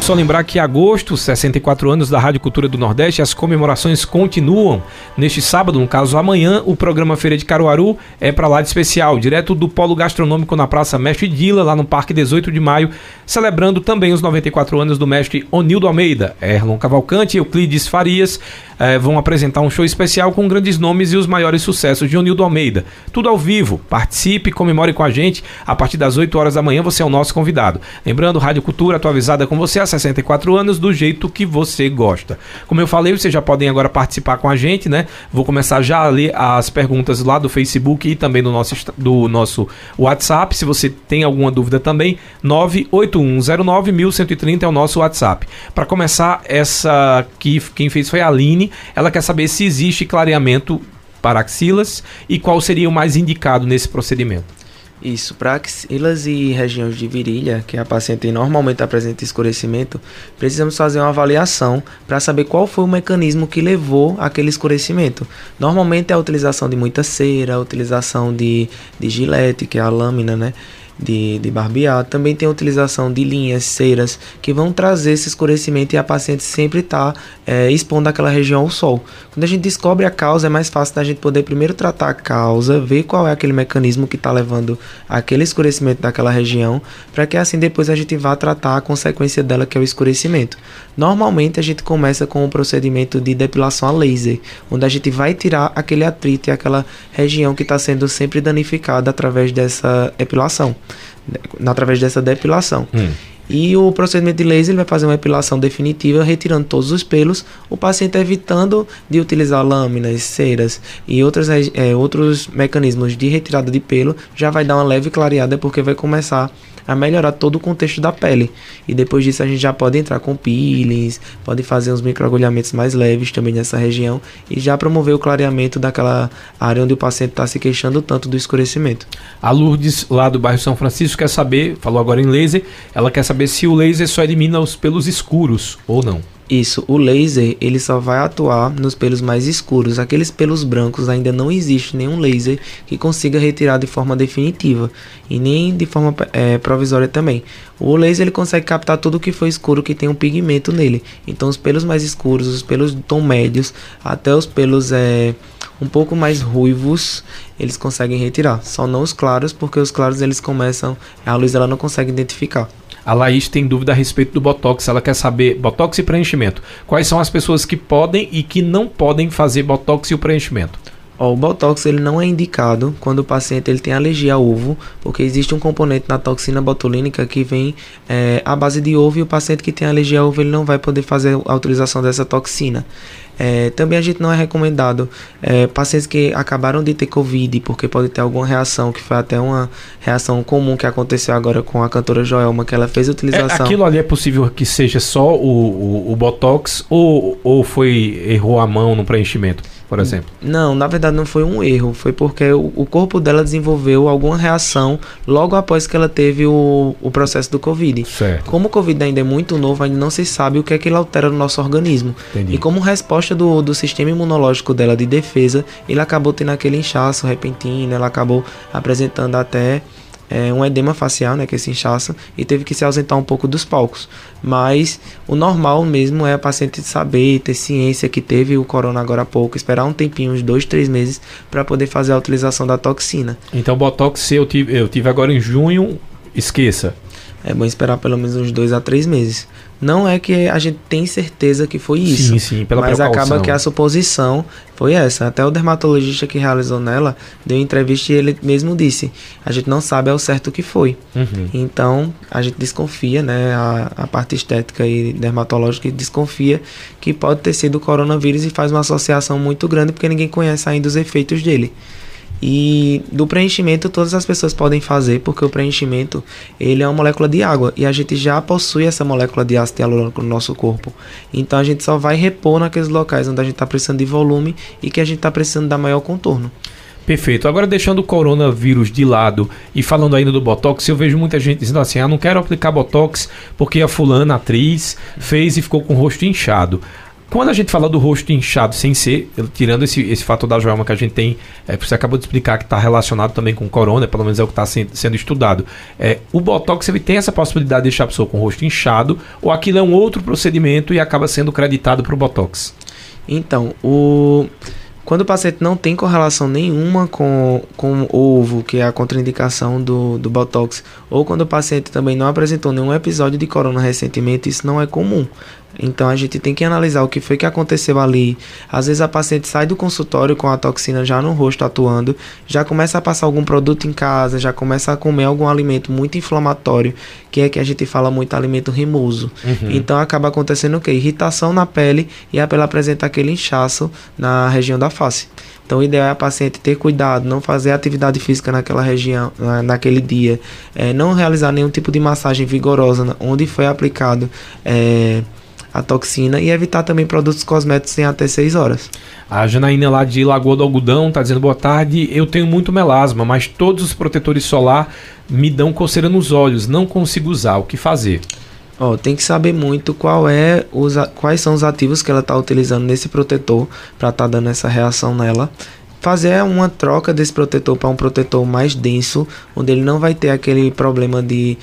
Só lembrar que agosto, 64 anos da Rádio Cultura do Nordeste, as comemorações continuam. Neste sábado, no caso amanhã, o programa Feira de Caruaru é para lá de especial, direto do Polo Gastronômico na Praça Mestre Dila, lá no Parque 18 de Maio, celebrando também os 94 anos do mestre Onildo Almeida, Erlon Cavalcante e Euclides Farias é, vão apresentar um show especial com grandes nomes e os maiores sucessos de Onildo Almeida. Tudo ao vivo. Participe, comemore com a gente. A partir das 8 horas da manhã você é o nosso convidado. Lembrando, Rádio Cultura atualizada com você há 64 anos, do jeito que você gosta. Como eu falei, vocês já podem agora participar com a gente, né? Vou começar já a ler as perguntas lá do Facebook e também do nosso, do nosso WhatsApp. Se você tem alguma dúvida também, 981091130 é o nosso WhatsApp. Para começar, essa que quem fez foi a Aline ela quer saber se existe clareamento para axilas e qual seria o mais indicado nesse procedimento. Isso, para axilas e regiões de virilha, que a paciente normalmente apresenta escurecimento, precisamos fazer uma avaliação para saber qual foi o mecanismo que levou aquele escurecimento. Normalmente é a utilização de muita cera, a utilização de, de gilete, que é a lâmina, né? De, de barbear, também tem a utilização de linhas, ceras, que vão trazer esse escurecimento e a paciente sempre está é, expondo aquela região ao sol. Quando a gente descobre a causa, é mais fácil da gente poder primeiro tratar a causa, ver qual é aquele mecanismo que está levando aquele escurecimento daquela região, para que assim depois a gente vá tratar a consequência dela, que é o escurecimento. Normalmente a gente começa com o procedimento de depilação a laser, onde a gente vai tirar aquele atrito e aquela região que está sendo sempre danificada através dessa epilação através dessa depilação. Hum. E o procedimento de laser ele vai fazer uma epilação definitiva, retirando todos os pelos, o paciente evitando de utilizar lâminas, ceras e outros, é, outros mecanismos de retirada de pelo, já vai dar uma leve clareada porque vai começar a melhorar todo o contexto da pele. E depois disso a gente já pode entrar com peelings, pode fazer uns microagulhamentos mais leves também nessa região e já promover o clareamento daquela área onde o paciente está se queixando tanto do escurecimento. A Lourdes, lá do bairro São Francisco, quer saber, falou agora em laser, ela quer saber se o laser só elimina os pelos escuros ou não. Isso, o laser ele só vai atuar nos pelos mais escuros. Aqueles pelos brancos ainda não existe nenhum laser que consiga retirar de forma definitiva e nem de forma é, provisória também. O laser ele consegue captar tudo que foi escuro que tem um pigmento nele. Então os pelos mais escuros, os pelos tom médios, até os pelos é, um pouco mais ruivos, eles conseguem retirar. Só não os claros, porque os claros eles começam, a luz ela não consegue identificar. A Laís tem dúvida a respeito do Botox. Ela quer saber Botox e preenchimento. Quais são as pessoas que podem e que não podem fazer Botox e o preenchimento? Ó, o Botox ele não é indicado quando o paciente ele tem alergia a ovo, porque existe um componente na toxina botulínica que vem é, à base de ovo e o paciente que tem alergia a ovo ele não vai poder fazer a utilização dessa toxina. É, também a gente não é recomendado é, pacientes que acabaram de ter Covid, porque pode ter alguma reação, que foi até uma reação comum que aconteceu agora com a cantora Joelma, que ela fez a utilização. É, aquilo ali é possível que seja só o, o, o Botox ou, ou foi errou a mão no preenchimento? Por exemplo? Não, na verdade não foi um erro, foi porque o, o, corpo dela desenvolveu alguma reação logo após que ela teve o, o processo do Covid. Certo. Como o Covid ainda é muito novo, ainda não se sabe o que é que ele altera no nosso organismo. Entendi. E como resposta do, do sistema imunológico dela de defesa, ele acabou tendo aquele inchaço repentino, ela acabou apresentando até é, um edema facial, né, que esse inchaço, e teve que se ausentar um pouco dos palcos. Mas o normal mesmo é a paciente saber, ter ciência que teve o corona agora há pouco, esperar um tempinho, uns dois, três meses, para poder fazer a utilização da toxina. Então, Botox, se eu tive, eu tive agora em junho, esqueça. É bom esperar pelo menos uns dois a três meses. Não é que a gente tem certeza que foi isso. Sim, sim, pela Mas precaução. acaba que a suposição foi essa. Até o dermatologista que realizou nela deu entrevista e ele mesmo disse: a gente não sabe ao certo o que foi. Uhum. Então a gente desconfia, né? A, a parte estética e dermatológica desconfia que pode ter sido o coronavírus e faz uma associação muito grande porque ninguém conhece ainda os efeitos dele. E do preenchimento todas as pessoas podem fazer, porque o preenchimento ele é uma molécula de água e a gente já possui essa molécula de ácido hialurônico no nosso corpo. Então a gente só vai repor naqueles locais onde a gente está precisando de volume e que a gente está precisando dar maior contorno. Perfeito. Agora deixando o coronavírus de lado e falando ainda do Botox, eu vejo muita gente dizendo assim: ah, não quero aplicar Botox porque a fulana, a atriz, fez e ficou com o rosto inchado. Quando a gente fala do rosto inchado sem ser, tirando esse, esse fator da joelma que a gente tem, é, você acabou de explicar que está relacionado também com corona, pelo menos é o que está sendo, sendo estudado. É, o Botox ele tem essa possibilidade de deixar a pessoa com o rosto inchado, ou aquilo é um outro procedimento e acaba sendo creditado para o Botox? Então, o quando o paciente não tem correlação nenhuma com, com o ovo, que é a contraindicação do, do Botox, ou quando o paciente também não apresentou nenhum episódio de corona recentemente, isso não é comum. Então a gente tem que analisar o que foi que aconteceu ali. Às vezes a paciente sai do consultório com a toxina já no rosto atuando, já começa a passar algum produto em casa, já começa a comer algum alimento muito inflamatório, que é que a gente fala muito alimento rimoso. Uhum. Então acaba acontecendo o que? Irritação na pele e a pele apresenta aquele inchaço na região da face. Então o ideal é a paciente ter cuidado, não fazer atividade física naquela região, naquele dia, é, não realizar nenhum tipo de massagem vigorosa onde foi aplicado. É, a toxina e evitar também produtos cosméticos em até 6 horas. A Janaína lá de Lagoa do Algodão está dizendo boa tarde. Eu tenho muito melasma, mas todos os protetores solar me dão coceira nos olhos. Não consigo usar. O que fazer? Ó, tem que saber muito qual é os, quais são os ativos que ela está utilizando nesse protetor para estar tá dando essa reação nela. Fazer uma troca desse protetor para um protetor mais denso, onde ele não vai ter aquele problema de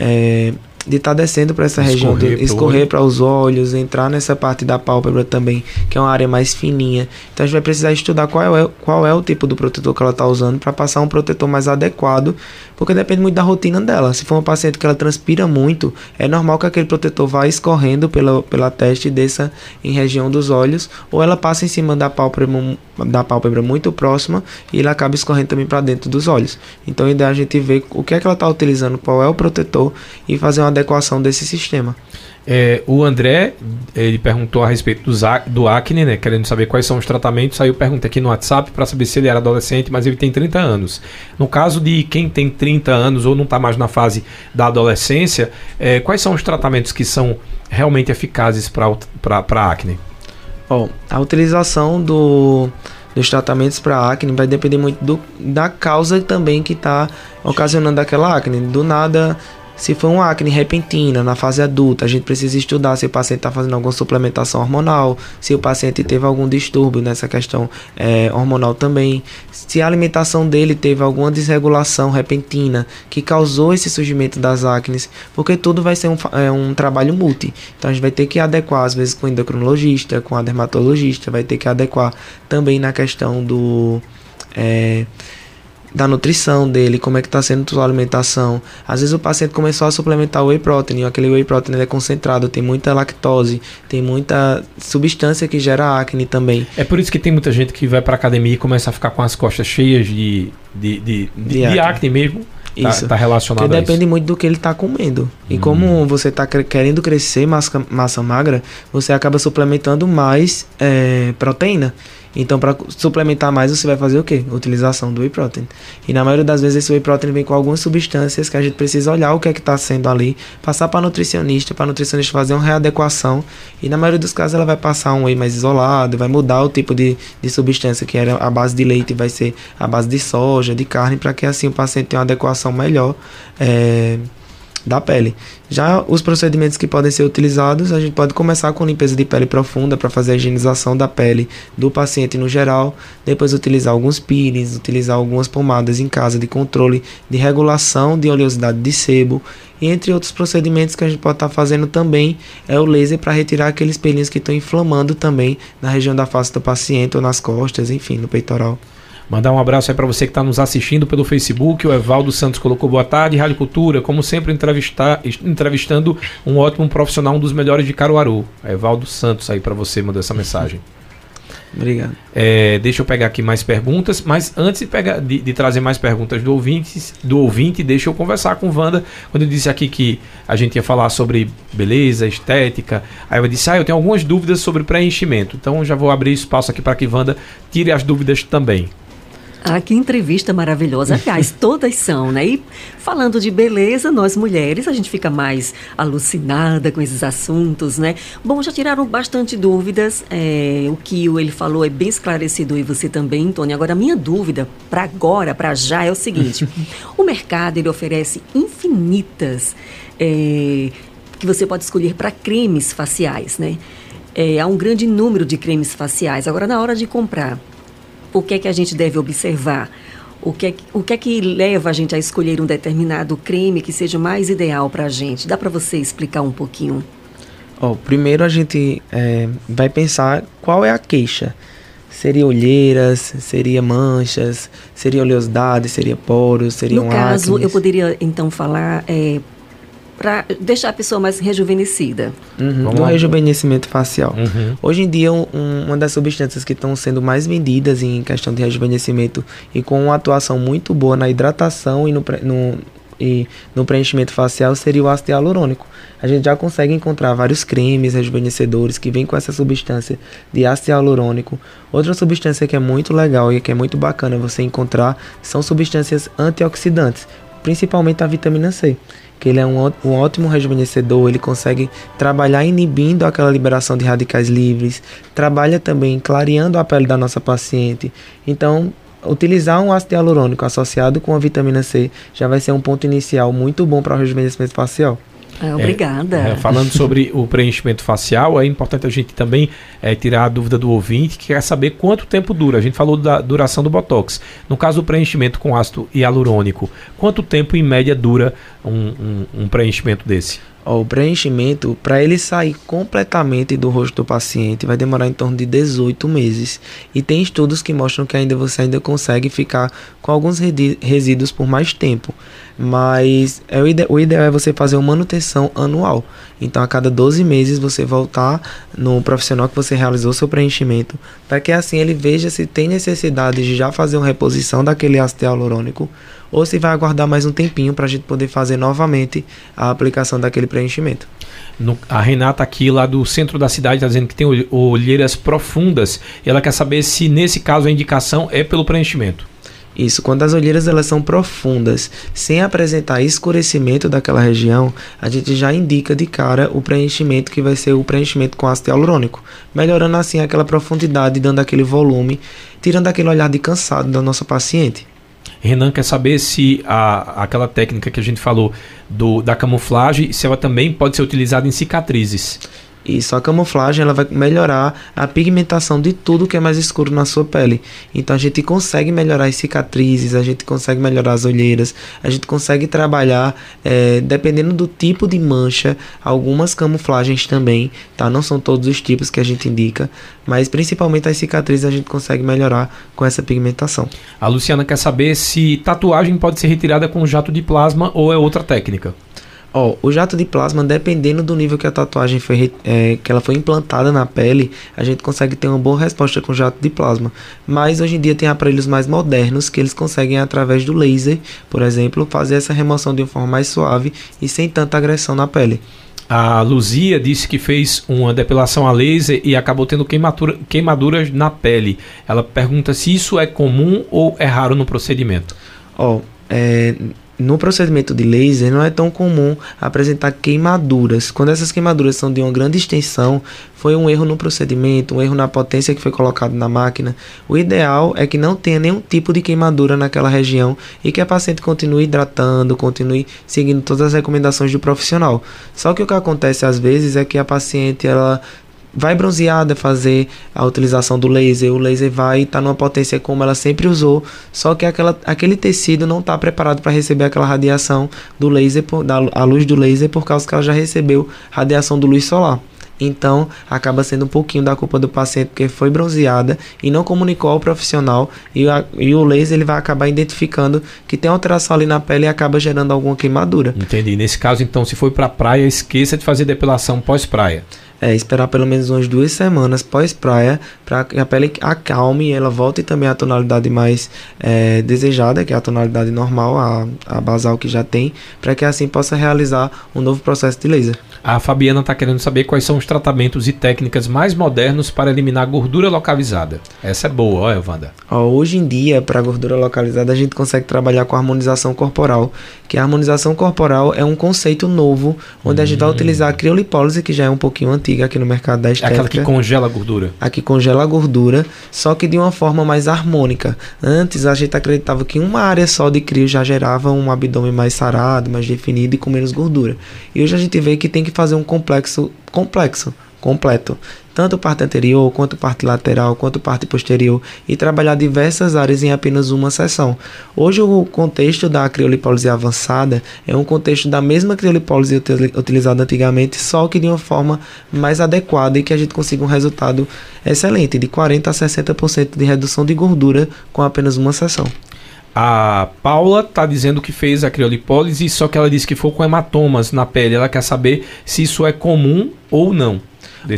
é, de estar tá descendo para essa região, de escorrer para os olhos, entrar nessa parte da pálpebra também, que é uma área mais fininha. Então a gente vai precisar estudar qual é, qual é o tipo do protetor que ela está usando para passar um protetor mais adequado, porque depende muito da rotina dela. Se for uma paciente que ela transpira muito, é normal que aquele protetor vá escorrendo pela, pela testa e desça em região dos olhos, ou ela passa em cima da pálpebra, da pálpebra muito próxima e ele acaba escorrendo também para dentro dos olhos. Então a ideia é a gente ver o que é que ela está utilizando, qual é o protetor e fazer uma adequação desse sistema. É, o André, ele perguntou a respeito do, do acne, né? Querendo saber quais são os tratamentos. Aí eu perguntei aqui no WhatsApp para saber se ele era adolescente, mas ele tem 30 anos. No caso de quem tem 30 anos ou não está mais na fase da adolescência, é, quais são os tratamentos que são realmente eficazes para acne? Bom, a utilização do, dos tratamentos para acne vai depender muito do, da causa também que está ocasionando aquela acne. Do nada se for uma acne repentina na fase adulta, a gente precisa estudar se o paciente está fazendo alguma suplementação hormonal, se o paciente teve algum distúrbio nessa questão é, hormonal também, se a alimentação dele teve alguma desregulação repentina que causou esse surgimento das acnes, porque tudo vai ser um, é, um trabalho multi. Então a gente vai ter que adequar, às vezes, com o endocrinologista, com a dermatologista, vai ter que adequar também na questão do. É, da nutrição dele, como é que está sendo a sua alimentação. Às vezes o paciente começou a suplementar o whey protein, e aquele whey protein é concentrado, tem muita lactose, tem muita substância que gera acne também. É por isso que tem muita gente que vai para academia e começa a ficar com as costas cheias de, de, de, de, de, de acne. acne mesmo. Tá, isso. Tá, tá relacionado Porque depende muito do que ele está comendo. E hum. como você está querendo crescer massa, massa magra, você acaba suplementando mais é, proteína. Então, para suplementar mais, você vai fazer o quê? Utilização do whey protein. E na maioria das vezes, esse whey protein vem com algumas substâncias que a gente precisa olhar o que é que está sendo ali, passar para nutricionista, para nutricionista fazer uma readequação. E na maioria dos casos, ela vai passar um whey mais isolado, vai mudar o tipo de, de substância que era a base de leite, vai ser a base de soja, de carne, para que assim o paciente tenha uma adequação melhor. É, da pele. Já os procedimentos que podem ser utilizados, a gente pode começar com limpeza de pele profunda para fazer a higienização da pele do paciente no geral, depois utilizar alguns peelings, utilizar algumas pomadas em casa de controle de regulação de oleosidade de sebo, e entre outros procedimentos que a gente pode estar tá fazendo também é o laser para retirar aqueles pelinhos que estão inflamando também na região da face do paciente ou nas costas, enfim, no peitoral. Mandar um abraço aí para você que está nos assistindo pelo Facebook. O Evaldo Santos colocou boa tarde, Rádio Cultura. Como sempre, entrevistar, entrevistando um ótimo profissional, um dos melhores de Caruaru. Evaldo Santos aí para você mandar essa mensagem. Obrigado. É, deixa eu pegar aqui mais perguntas, mas antes de, pegar, de, de, trazer mais perguntas do ouvinte, do ouvinte, deixa eu conversar com Wanda. Quando eu disse aqui que a gente ia falar sobre beleza, estética, aí eu disse: Ah, eu tenho algumas dúvidas sobre preenchimento. Então já vou abrir espaço aqui para que Wanda tire as dúvidas também. Ah, que entrevista maravilhosa. Aliás, todas são, né? E falando de beleza, nós mulheres, a gente fica mais alucinada com esses assuntos, né? Bom, já tiraram bastante dúvidas. É, o que ele falou é bem esclarecido e você também, Tony. Agora, a minha dúvida para agora, para já, é o seguinte: o mercado ele oferece infinitas é, que você pode escolher para cremes faciais, né? É, há um grande número de cremes faciais. Agora, na hora de comprar, o que é que a gente deve observar? O que, é, o que é que leva a gente a escolher um determinado creme que seja mais ideal para a gente? Dá para você explicar um pouquinho? Oh, primeiro a gente é, vai pensar qual é a queixa. Seria olheiras, seria manchas, seria oleosidade, seria poros, seria No caso, acnes. eu poderia então falar é, para deixar a pessoa mais rejuvenescida. Uhum, no rejuvenescimento facial. Uhum. Hoje em dia, um, uma das substâncias que estão sendo mais vendidas em questão de rejuvenescimento e com uma atuação muito boa na hidratação e no, no, e no preenchimento facial seria o ácido hialurônico. A gente já consegue encontrar vários cremes rejuvenescedores que vêm com essa substância de ácido hialurônico. Outra substância que é muito legal e que é muito bacana você encontrar são substâncias antioxidantes, principalmente a vitamina C que ele é um, um ótimo rejuvenescedor, ele consegue trabalhar inibindo aquela liberação de radicais livres, trabalha também clareando a pele da nossa paciente. Então, utilizar um ácido hialurônico associado com a vitamina C já vai ser um ponto inicial muito bom para o rejuvenescimento facial. É, obrigada. É, falando sobre o preenchimento facial, é importante a gente também é, tirar a dúvida do ouvinte que quer saber quanto tempo dura. A gente falou da duração do Botox. No caso do preenchimento com ácido hialurônico, quanto tempo em média dura um, um, um preenchimento desse? O preenchimento, para ele sair completamente do rosto do paciente, vai demorar em torno de 18 meses. E tem estudos que mostram que ainda você ainda consegue ficar com alguns resíduos por mais tempo. Mas é o, ide o ideal é você fazer uma manutenção anual. Então, a cada 12 meses, você voltar no profissional que você realizou seu preenchimento, para que assim ele veja se tem necessidade de já fazer uma reposição daquele ácido hialurônico ou se vai aguardar mais um tempinho para a gente poder fazer novamente a aplicação daquele preenchimento. No, a Renata aqui lá do centro da cidade está dizendo que tem olheiras profundas e ela quer saber se nesse caso a indicação é pelo preenchimento. Isso, quando as olheiras elas são profundas, sem apresentar escurecimento daquela região, a gente já indica de cara o preenchimento que vai ser o preenchimento com ácido hialurônico, melhorando assim aquela profundidade, dando aquele volume, tirando aquele olhar de cansado da nossa paciente. Renan quer saber se a, aquela técnica que a gente falou do, da camuflagem, se ela também pode ser utilizada em cicatrizes. Isso, a camuflagem ela vai melhorar a pigmentação de tudo que é mais escuro na sua pele. Então a gente consegue melhorar as cicatrizes, a gente consegue melhorar as olheiras, a gente consegue trabalhar, é, dependendo do tipo de mancha, algumas camuflagens também, tá? Não são todos os tipos que a gente indica, mas principalmente as cicatrizes a gente consegue melhorar com essa pigmentação. A Luciana quer saber se tatuagem pode ser retirada com jato de plasma ou é outra técnica. Ó, o jato de plasma, dependendo do nível que a tatuagem foi, é, que ela foi implantada na pele, a gente consegue ter uma boa resposta com jato de plasma. Mas hoje em dia tem aparelhos mais modernos que eles conseguem, através do laser, por exemplo, fazer essa remoção de uma forma mais suave e sem tanta agressão na pele. A Luzia disse que fez uma depilação a laser e acabou tendo queimadura, queimaduras na pele. Ela pergunta se isso é comum ou é raro no procedimento. Ó, é, no procedimento de laser não é tão comum apresentar queimaduras. Quando essas queimaduras são de uma grande extensão, foi um erro no procedimento, um erro na potência que foi colocado na máquina. O ideal é que não tenha nenhum tipo de queimadura naquela região e que a paciente continue hidratando, continue seguindo todas as recomendações do profissional. Só que o que acontece às vezes é que a paciente ela vai bronzeada fazer a utilização do laser, o laser vai estar tá numa potência como ela sempre usou, só que aquela, aquele tecido não está preparado para receber aquela radiação do laser, da a luz do laser, por causa que ela já recebeu radiação do luz solar. Então, acaba sendo um pouquinho da culpa do paciente porque foi bronzeada e não comunicou ao profissional e, a, e o laser ele vai acabar identificando que tem alteração ali na pele e acaba gerando alguma queimadura. Entendi. Nesse caso, então, se foi para praia, esqueça de fazer depilação pós-praia é, esperar pelo menos umas duas semanas pós-praia para que a pele acalme e ela volte também à tonalidade mais é, desejada, que é a tonalidade normal, a, a basal que já tem, para que assim possa realizar um novo processo de laser. A Fabiana está querendo saber quais são os tratamentos e técnicas mais modernos para eliminar gordura localizada. Essa é boa, olha, Wanda. Ó, hoje em dia, para gordura localizada, a gente consegue trabalhar com harmonização corporal, que a harmonização corporal é um conceito novo, onde hum. a gente vai hum. utilizar a criolipólise, que já é um pouquinho antiga aqui no mercado da estética. É aquela que congela a gordura. A que congela a gordura, só que de uma forma mais harmônica. Antes, a gente acreditava que uma área só de crio já gerava um abdômen mais sarado, mais definido e com menos gordura. E hoje a gente vê que tem que fazer um complexo complexo, completo, tanto parte anterior, quanto parte lateral, quanto parte posterior, e trabalhar diversas áreas em apenas uma sessão. Hoje o contexto da criolipólise avançada é um contexto da mesma criolipólise utilizada antigamente, só que de uma forma mais adequada e que a gente consiga um resultado excelente, de 40 a 60% de redução de gordura com apenas uma sessão. A Paula tá dizendo que fez a criolipólise, só que ela disse que foi com hematomas na pele. Ela quer saber se isso é comum ou não.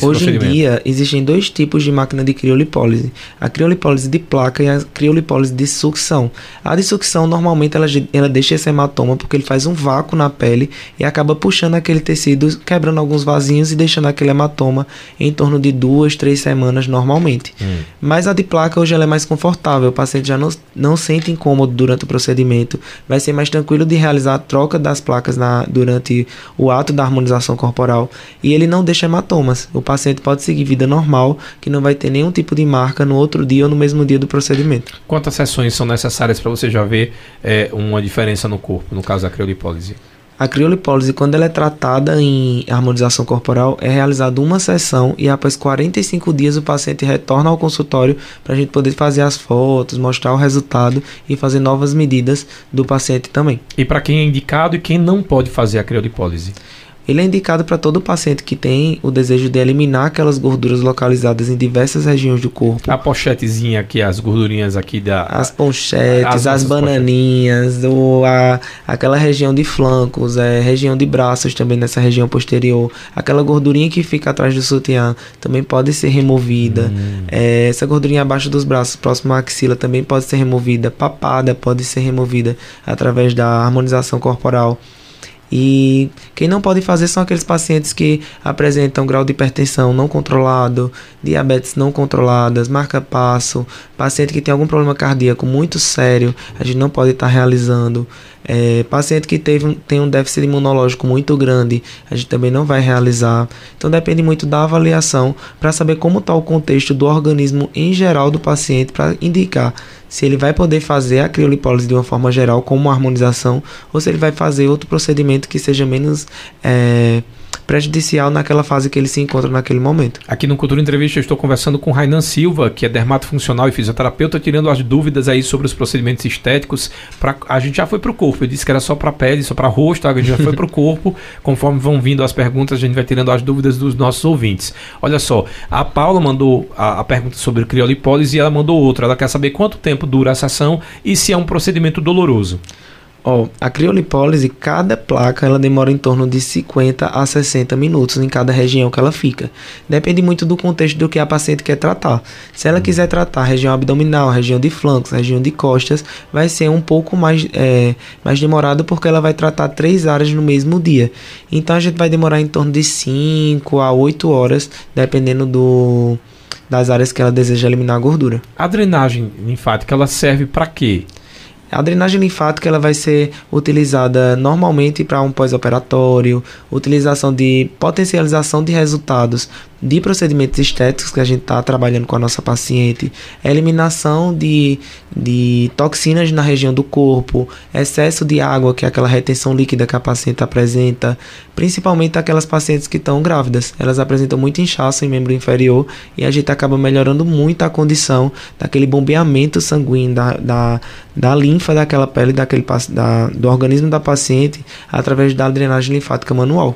Hoje em dia, existem dois tipos de máquina de criolipólise: a criolipólise de placa e a criolipólise de sucção. A de sucção, normalmente, ela, ela deixa esse hematoma porque ele faz um vácuo na pele e acaba puxando aquele tecido, quebrando alguns vasinhos e deixando aquele hematoma em torno de duas, três semanas normalmente. Hum. Mas a de placa hoje ela é mais confortável, o paciente já não, não sente incômodo durante o procedimento, vai ser mais tranquilo de realizar a troca das placas na, durante o ato da harmonização corporal e ele não deixa hematomas o paciente pode seguir vida normal, que não vai ter nenhum tipo de marca no outro dia ou no mesmo dia do procedimento. Quantas sessões são necessárias para você já ver é, uma diferença no corpo, no caso da criolipólise? A criolipólise, quando ela é tratada em harmonização corporal, é realizada uma sessão e após 45 dias o paciente retorna ao consultório para a gente poder fazer as fotos, mostrar o resultado e fazer novas medidas do paciente também. E para quem é indicado e quem não pode fazer a criolipólise? Ele é indicado para todo paciente que tem o desejo de eliminar aquelas gorduras localizadas em diversas regiões do corpo. A pochetezinha aqui, as gordurinhas aqui da. As ponchetes, as, as bananinhas, ou a, aquela região de flancos, é, região de braços também nessa região posterior. Aquela gordurinha que fica atrás do sutiã também pode ser removida. Hum. É, essa gordurinha abaixo dos braços, próximo à axila, também pode ser removida. Papada pode ser removida através da harmonização corporal. E quem não pode fazer são aqueles pacientes que apresentam grau de hipertensão não controlado, diabetes não controladas, marca-passo, paciente que tem algum problema cardíaco muito sério, a gente não pode estar realizando. É, paciente que teve, tem um déficit imunológico muito grande, a gente também não vai realizar. Então depende muito da avaliação para saber como está o contexto do organismo em geral do paciente para indicar se ele vai poder fazer a criolipólise de uma forma geral, como uma harmonização, ou se ele vai fazer outro procedimento que seja menos é, prejudicial naquela fase que ele se encontra naquele momento. Aqui no Cultura Entrevista eu estou conversando com Rainan Silva, que é dermatofuncional e fisioterapeuta, tirando as dúvidas aí sobre os procedimentos estéticos. Pra, a gente já foi para o corpo, eu disse que era só para pele, só para rosto, a gente já foi para o corpo. Conforme vão vindo as perguntas, a gente vai tirando as dúvidas dos nossos ouvintes. Olha só, a Paula mandou a, a pergunta sobre criolipólise e ela mandou outra. Ela quer saber quanto tempo dura a sessão e se é um procedimento doloroso. Ó, a criolipólise, cada placa, ela demora em torno de 50 a 60 minutos em cada região que ela fica. Depende muito do contexto do que a paciente quer tratar. Se ela quiser tratar região abdominal, região de flancos, região de costas, vai ser um pouco mais, é, mais demorado porque ela vai tratar três áreas no mesmo dia. Então a gente vai demorar em torno de 5 a 8 horas, dependendo do das áreas que ela deseja eliminar a gordura. A drenagem linfática, ela serve para quê? A drenagem linfática ela vai ser utilizada normalmente para um pós-operatório, utilização de potencialização de resultados de procedimentos estéticos que a gente está trabalhando com a nossa paciente, eliminação de, de toxinas na região do corpo, excesso de água, que é aquela retenção líquida que a paciente apresenta, principalmente aquelas pacientes que estão grávidas. Elas apresentam muito inchaço em membro inferior e a gente acaba melhorando muito a condição daquele bombeamento sanguíneo da, da, da linfa daquela pele daquele, da, do organismo da paciente através da drenagem linfática manual.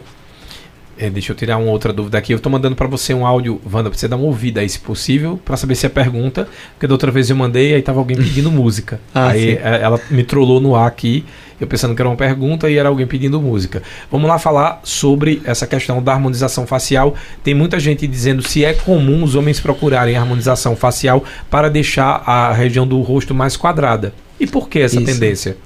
É, deixa eu tirar uma outra dúvida aqui. Eu estou mandando para você um áudio, Wanda, para você dar uma ouvida aí, se possível, para saber se é pergunta. Porque da outra vez eu mandei, aí tava alguém pedindo música. ah, aí sim. É, ela me trollou no ar aqui, eu pensando que era uma pergunta e era alguém pedindo música. Vamos lá falar sobre essa questão da harmonização facial. Tem muita gente dizendo se é comum os homens procurarem harmonização facial para deixar a região do rosto mais quadrada. E por que essa Isso. tendência?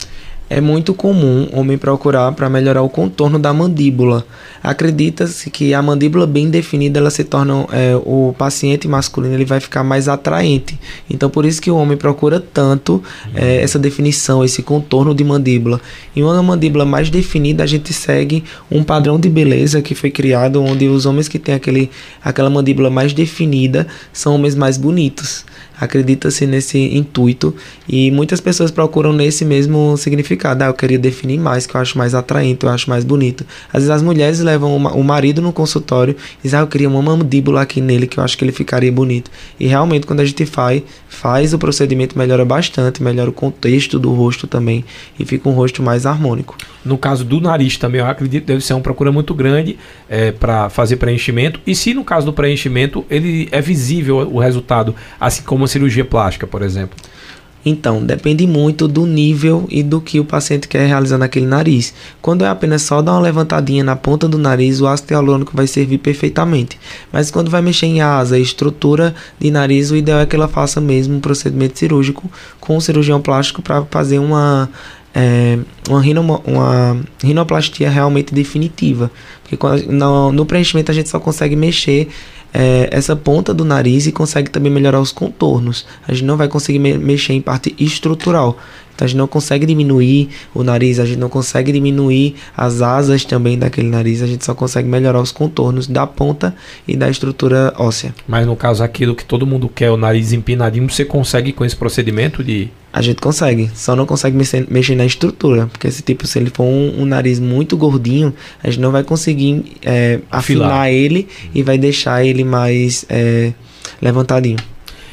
É muito comum homem procurar para melhorar o contorno da mandíbula. Acredita-se que a mandíbula bem definida ela se torna é, o paciente masculino ele vai ficar mais atraente. Então por isso que o homem procura tanto é, essa definição, esse contorno de mandíbula. Em uma mandíbula mais definida a gente segue um padrão de beleza que foi criado onde os homens que têm aquele, aquela mandíbula mais definida são homens mais bonitos acredita-se nesse intuito e muitas pessoas procuram nesse mesmo significado. Ah, eu queria definir mais, que eu acho mais atraente, eu acho mais bonito. Às vezes as mulheres levam o marido no consultório e dizem, ah, eu queria uma mandíbula aqui nele, que eu acho que ele ficaria bonito. E realmente, quando a gente faz, faz o procedimento, melhora bastante, melhora o contexto do rosto também e fica um rosto mais harmônico. No caso do nariz também, eu acredito que deve ser uma procura muito grande é, para fazer preenchimento. E se no caso do preenchimento, ele é visível o resultado, assim como cirurgia plástica, por exemplo? Então, depende muito do nível e do que o paciente quer realizar naquele nariz. Quando é apenas só dar uma levantadinha na ponta do nariz, o ácido hialurônico vai servir perfeitamente. Mas quando vai mexer em asa estrutura de nariz, o ideal é que ela faça mesmo um procedimento cirúrgico com o cirurgião plástico para fazer uma é, uma, uma rinoplastia realmente definitiva. Porque quando, no, no preenchimento a gente só consegue mexer é, essa ponta do nariz e consegue também melhorar os contornos. A gente não vai conseguir me mexer em parte estrutural. Então a gente não consegue diminuir o nariz, a gente não consegue diminuir as asas também daquele nariz, a gente só consegue melhorar os contornos da ponta e da estrutura óssea. Mas no caso aquilo que todo mundo quer, o nariz empinadinho, você consegue com esse procedimento de a gente consegue, só não consegue mexer, mexer na estrutura, porque esse tipo, se ele for um, um nariz muito gordinho, a gente não vai conseguir é, afinar ele e vai deixar ele mais é, levantadinho.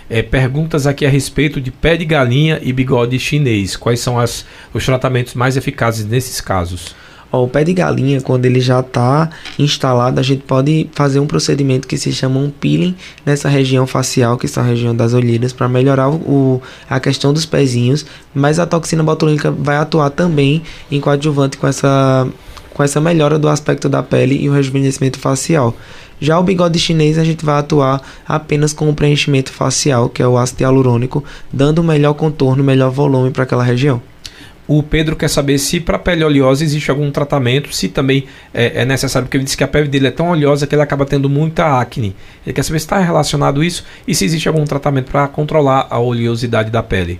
É, perguntas aqui a respeito de pé de galinha e bigode chinês. Quais são as, os tratamentos mais eficazes nesses casos? Ó, o pé de galinha, quando ele já está instalado, a gente pode fazer um procedimento que se chama um peeling nessa região facial, que são a região das olheiras, para melhorar o, a questão dos pezinhos. Mas a toxina botulínica vai atuar também em coadjuvante com essa, com essa melhora do aspecto da pele e o rejuvenescimento facial. Já o bigode chinês a gente vai atuar apenas com o preenchimento facial, que é o ácido hialurônico, dando melhor contorno, melhor volume para aquela região. O Pedro quer saber se para pele oleosa existe algum tratamento, se também é, é, necessário, porque ele disse que a pele dele é tão oleosa que ele acaba tendo muita acne. Ele quer saber se está relacionado isso e se existe algum tratamento para controlar a oleosidade da pele.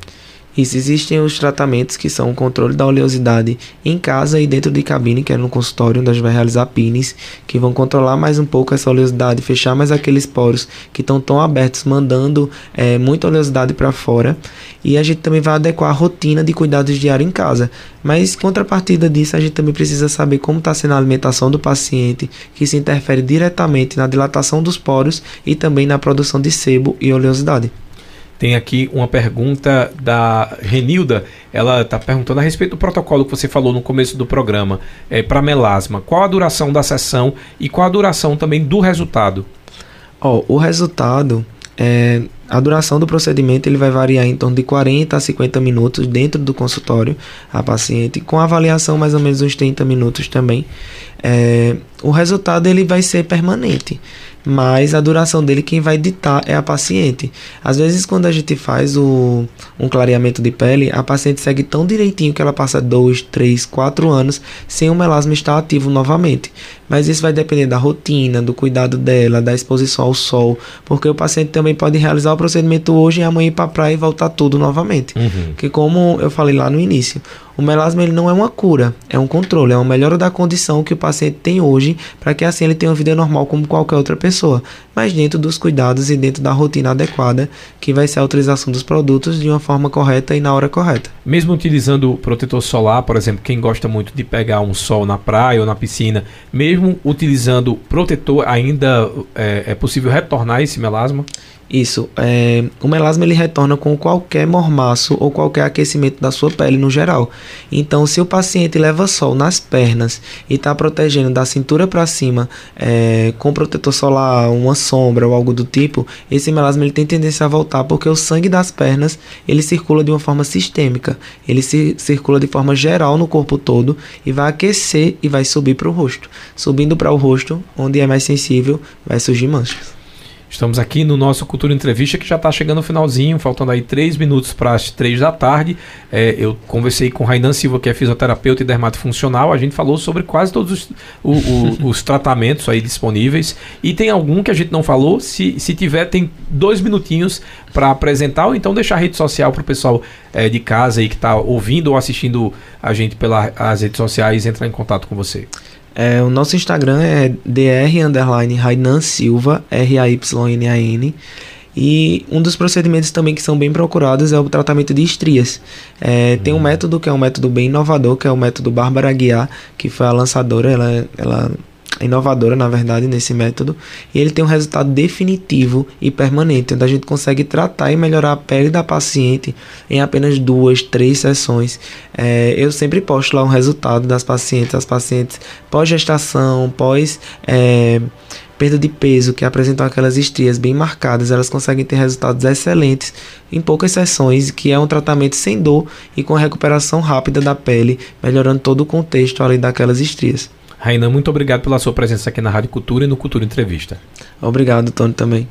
Isso, existem os tratamentos que são o controle da oleosidade em casa e dentro de cabine, que é no consultório, onde a gente vai realizar pines, que vão controlar mais um pouco essa oleosidade, fechar mais aqueles poros que estão tão abertos, mandando é, muita oleosidade para fora. E a gente também vai adequar a rotina de cuidados diários em casa. Mas, contrapartida disso, a gente também precisa saber como está sendo a alimentação do paciente, que se interfere diretamente na dilatação dos poros e também na produção de sebo e oleosidade. Tem aqui uma pergunta da Renilda. Ela está perguntando a respeito do protocolo que você falou no começo do programa é, para melasma. Qual a duração da sessão e qual a duração também do resultado? Oh, o resultado, é, a duração do procedimento ele vai variar em torno de 40 a 50 minutos dentro do consultório a paciente, com avaliação mais ou menos uns 30 minutos também. É, o resultado ele vai ser permanente mas a duração dele quem vai ditar é a paciente. Às vezes quando a gente faz o, um clareamento de pele, a paciente segue tão direitinho que ela passa 2, 3, 4 anos sem o melasma estar ativo novamente. Mas isso vai depender da rotina, do cuidado dela, da exposição ao sol, porque o paciente também pode realizar o procedimento hoje e amanhã ir para a praia e voltar tudo novamente. Uhum. Que como eu falei lá no início, o melasma ele não é uma cura, é um controle, é uma melhora da condição que o paciente tem hoje para que assim ele tenha uma vida normal como qualquer outra pessoa, mas dentro dos cuidados e dentro da rotina adequada, que vai ser a utilização dos produtos de uma forma correta e na hora correta. Mesmo utilizando protetor solar, por exemplo, quem gosta muito de pegar um sol na praia ou na piscina, mesmo utilizando protetor, ainda é, é possível retornar esse melasma? Isso. É, o melasma ele retorna com qualquer mormaço ou qualquer aquecimento da sua pele no geral. Então, se o paciente leva sol nas pernas e está protegendo da cintura para cima é, com protetor solar, uma sombra ou algo do tipo, esse melasma ele tem tendência a voltar porque o sangue das pernas ele circula de uma forma sistêmica. Ele se, circula de forma geral no corpo todo e vai aquecer e vai subir para o rosto. Subindo para o rosto, onde é mais sensível, vai surgir manchas. Estamos aqui no nosso Cultura Entrevista que já está chegando no finalzinho, faltando aí três minutos para as três da tarde. É, eu conversei com Rainan Silva, que é fisioterapeuta e dermatofuncional. A gente falou sobre quase todos os, o, o, os tratamentos aí disponíveis. E tem algum que a gente não falou? Se, se tiver, tem dois minutinhos para apresentar ou então deixar a rede social para o pessoal é, de casa aí que está ouvindo ou assistindo a gente pelas redes sociais entrar em contato com você. É, o nosso Instagram é dr underline Rainan Silva, R-A-Y-N-A-N. E um dos procedimentos também que são bem procurados é o tratamento de estrias. É, Tem um hum. método que é um método bem inovador, que é o método Bárbara Guiar, que foi a lançadora, ela, ela inovadora, na verdade, nesse método, e ele tem um resultado definitivo e permanente, onde a gente consegue tratar e melhorar a pele da paciente em apenas duas, três sessões. É, eu sempre posto lá um resultado das pacientes, as pacientes pós-gestação, pós. É, perda de peso, que apresentam aquelas estrias bem marcadas, elas conseguem ter resultados excelentes em poucas sessões, que é um tratamento sem dor e com recuperação rápida da pele, melhorando todo o contexto além daquelas estrias. Raina, muito obrigado pela sua presença aqui na Rádio Cultura e no Cultura Entrevista. Obrigado, Tony, também.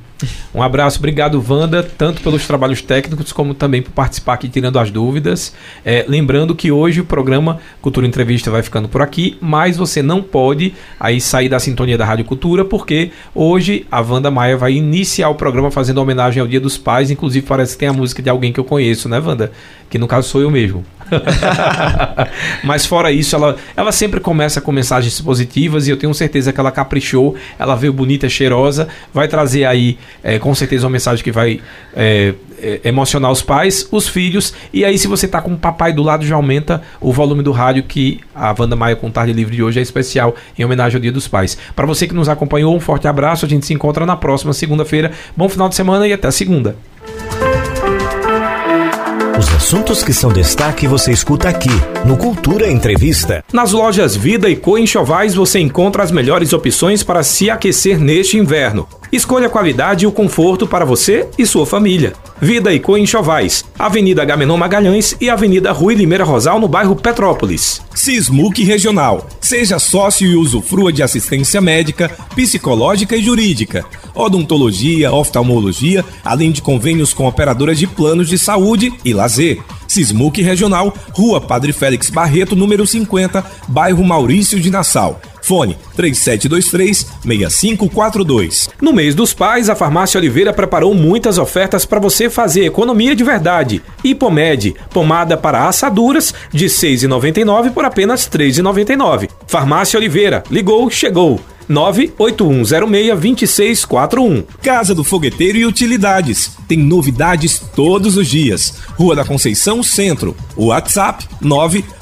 Um abraço, obrigado, Wanda, tanto pelos trabalhos técnicos como também por participar aqui tirando as dúvidas. É, lembrando que hoje o programa Cultura Entrevista vai ficando por aqui, mas você não pode aí sair da sintonia da Rádio Cultura, porque hoje a Wanda Maia vai iniciar o programa fazendo homenagem ao Dia dos Pais. Inclusive, parece que tem a música de alguém que eu conheço, né, Wanda? Que no caso sou eu mesmo. Mas fora isso, ela, ela sempre começa com mensagens positivas e eu tenho certeza que ela caprichou, ela veio bonita, cheirosa, vai trazer aí é, com certeza uma mensagem que vai é, é, emocionar os pais, os filhos, e aí se você tá com o papai do lado já aumenta o volume do rádio que a Wanda Maia com Tarde Livre de hoje é especial em homenagem ao Dia dos Pais. Para você que nos acompanhou, um forte abraço, a gente se encontra na próxima segunda-feira. Bom final de semana e até segunda. Os assuntos que são destaque você escuta aqui no Cultura Entrevista. Nas lojas Vida e Co Enxovais você encontra as melhores opções para se aquecer neste inverno. Escolha a qualidade e o conforto para você e sua família. Vida e Co Avenida Gamenon Magalhães e Avenida Rui Limeira Rosal, no bairro Petrópolis. Sismuc Regional. Seja sócio e usufrua de assistência médica, psicológica e jurídica, odontologia, oftalmologia, além de convênios com operadoras de planos de saúde e lazer. Sismuc Regional, Rua Padre Félix Barreto, número 50, bairro Maurício de Nassau. Fone 3723-6542. No mês dos pais, a Farmácia Oliveira preparou muitas ofertas para você fazer economia de verdade. Hipomed, pomada para assaduras, de R$ 6,99 por apenas R$ 3,99. Farmácia Oliveira, ligou, chegou. 98106-2641. Casa do Fogueteiro e Utilidades. Tem novidades todos os dias. Rua da Conceição Centro. WhatsApp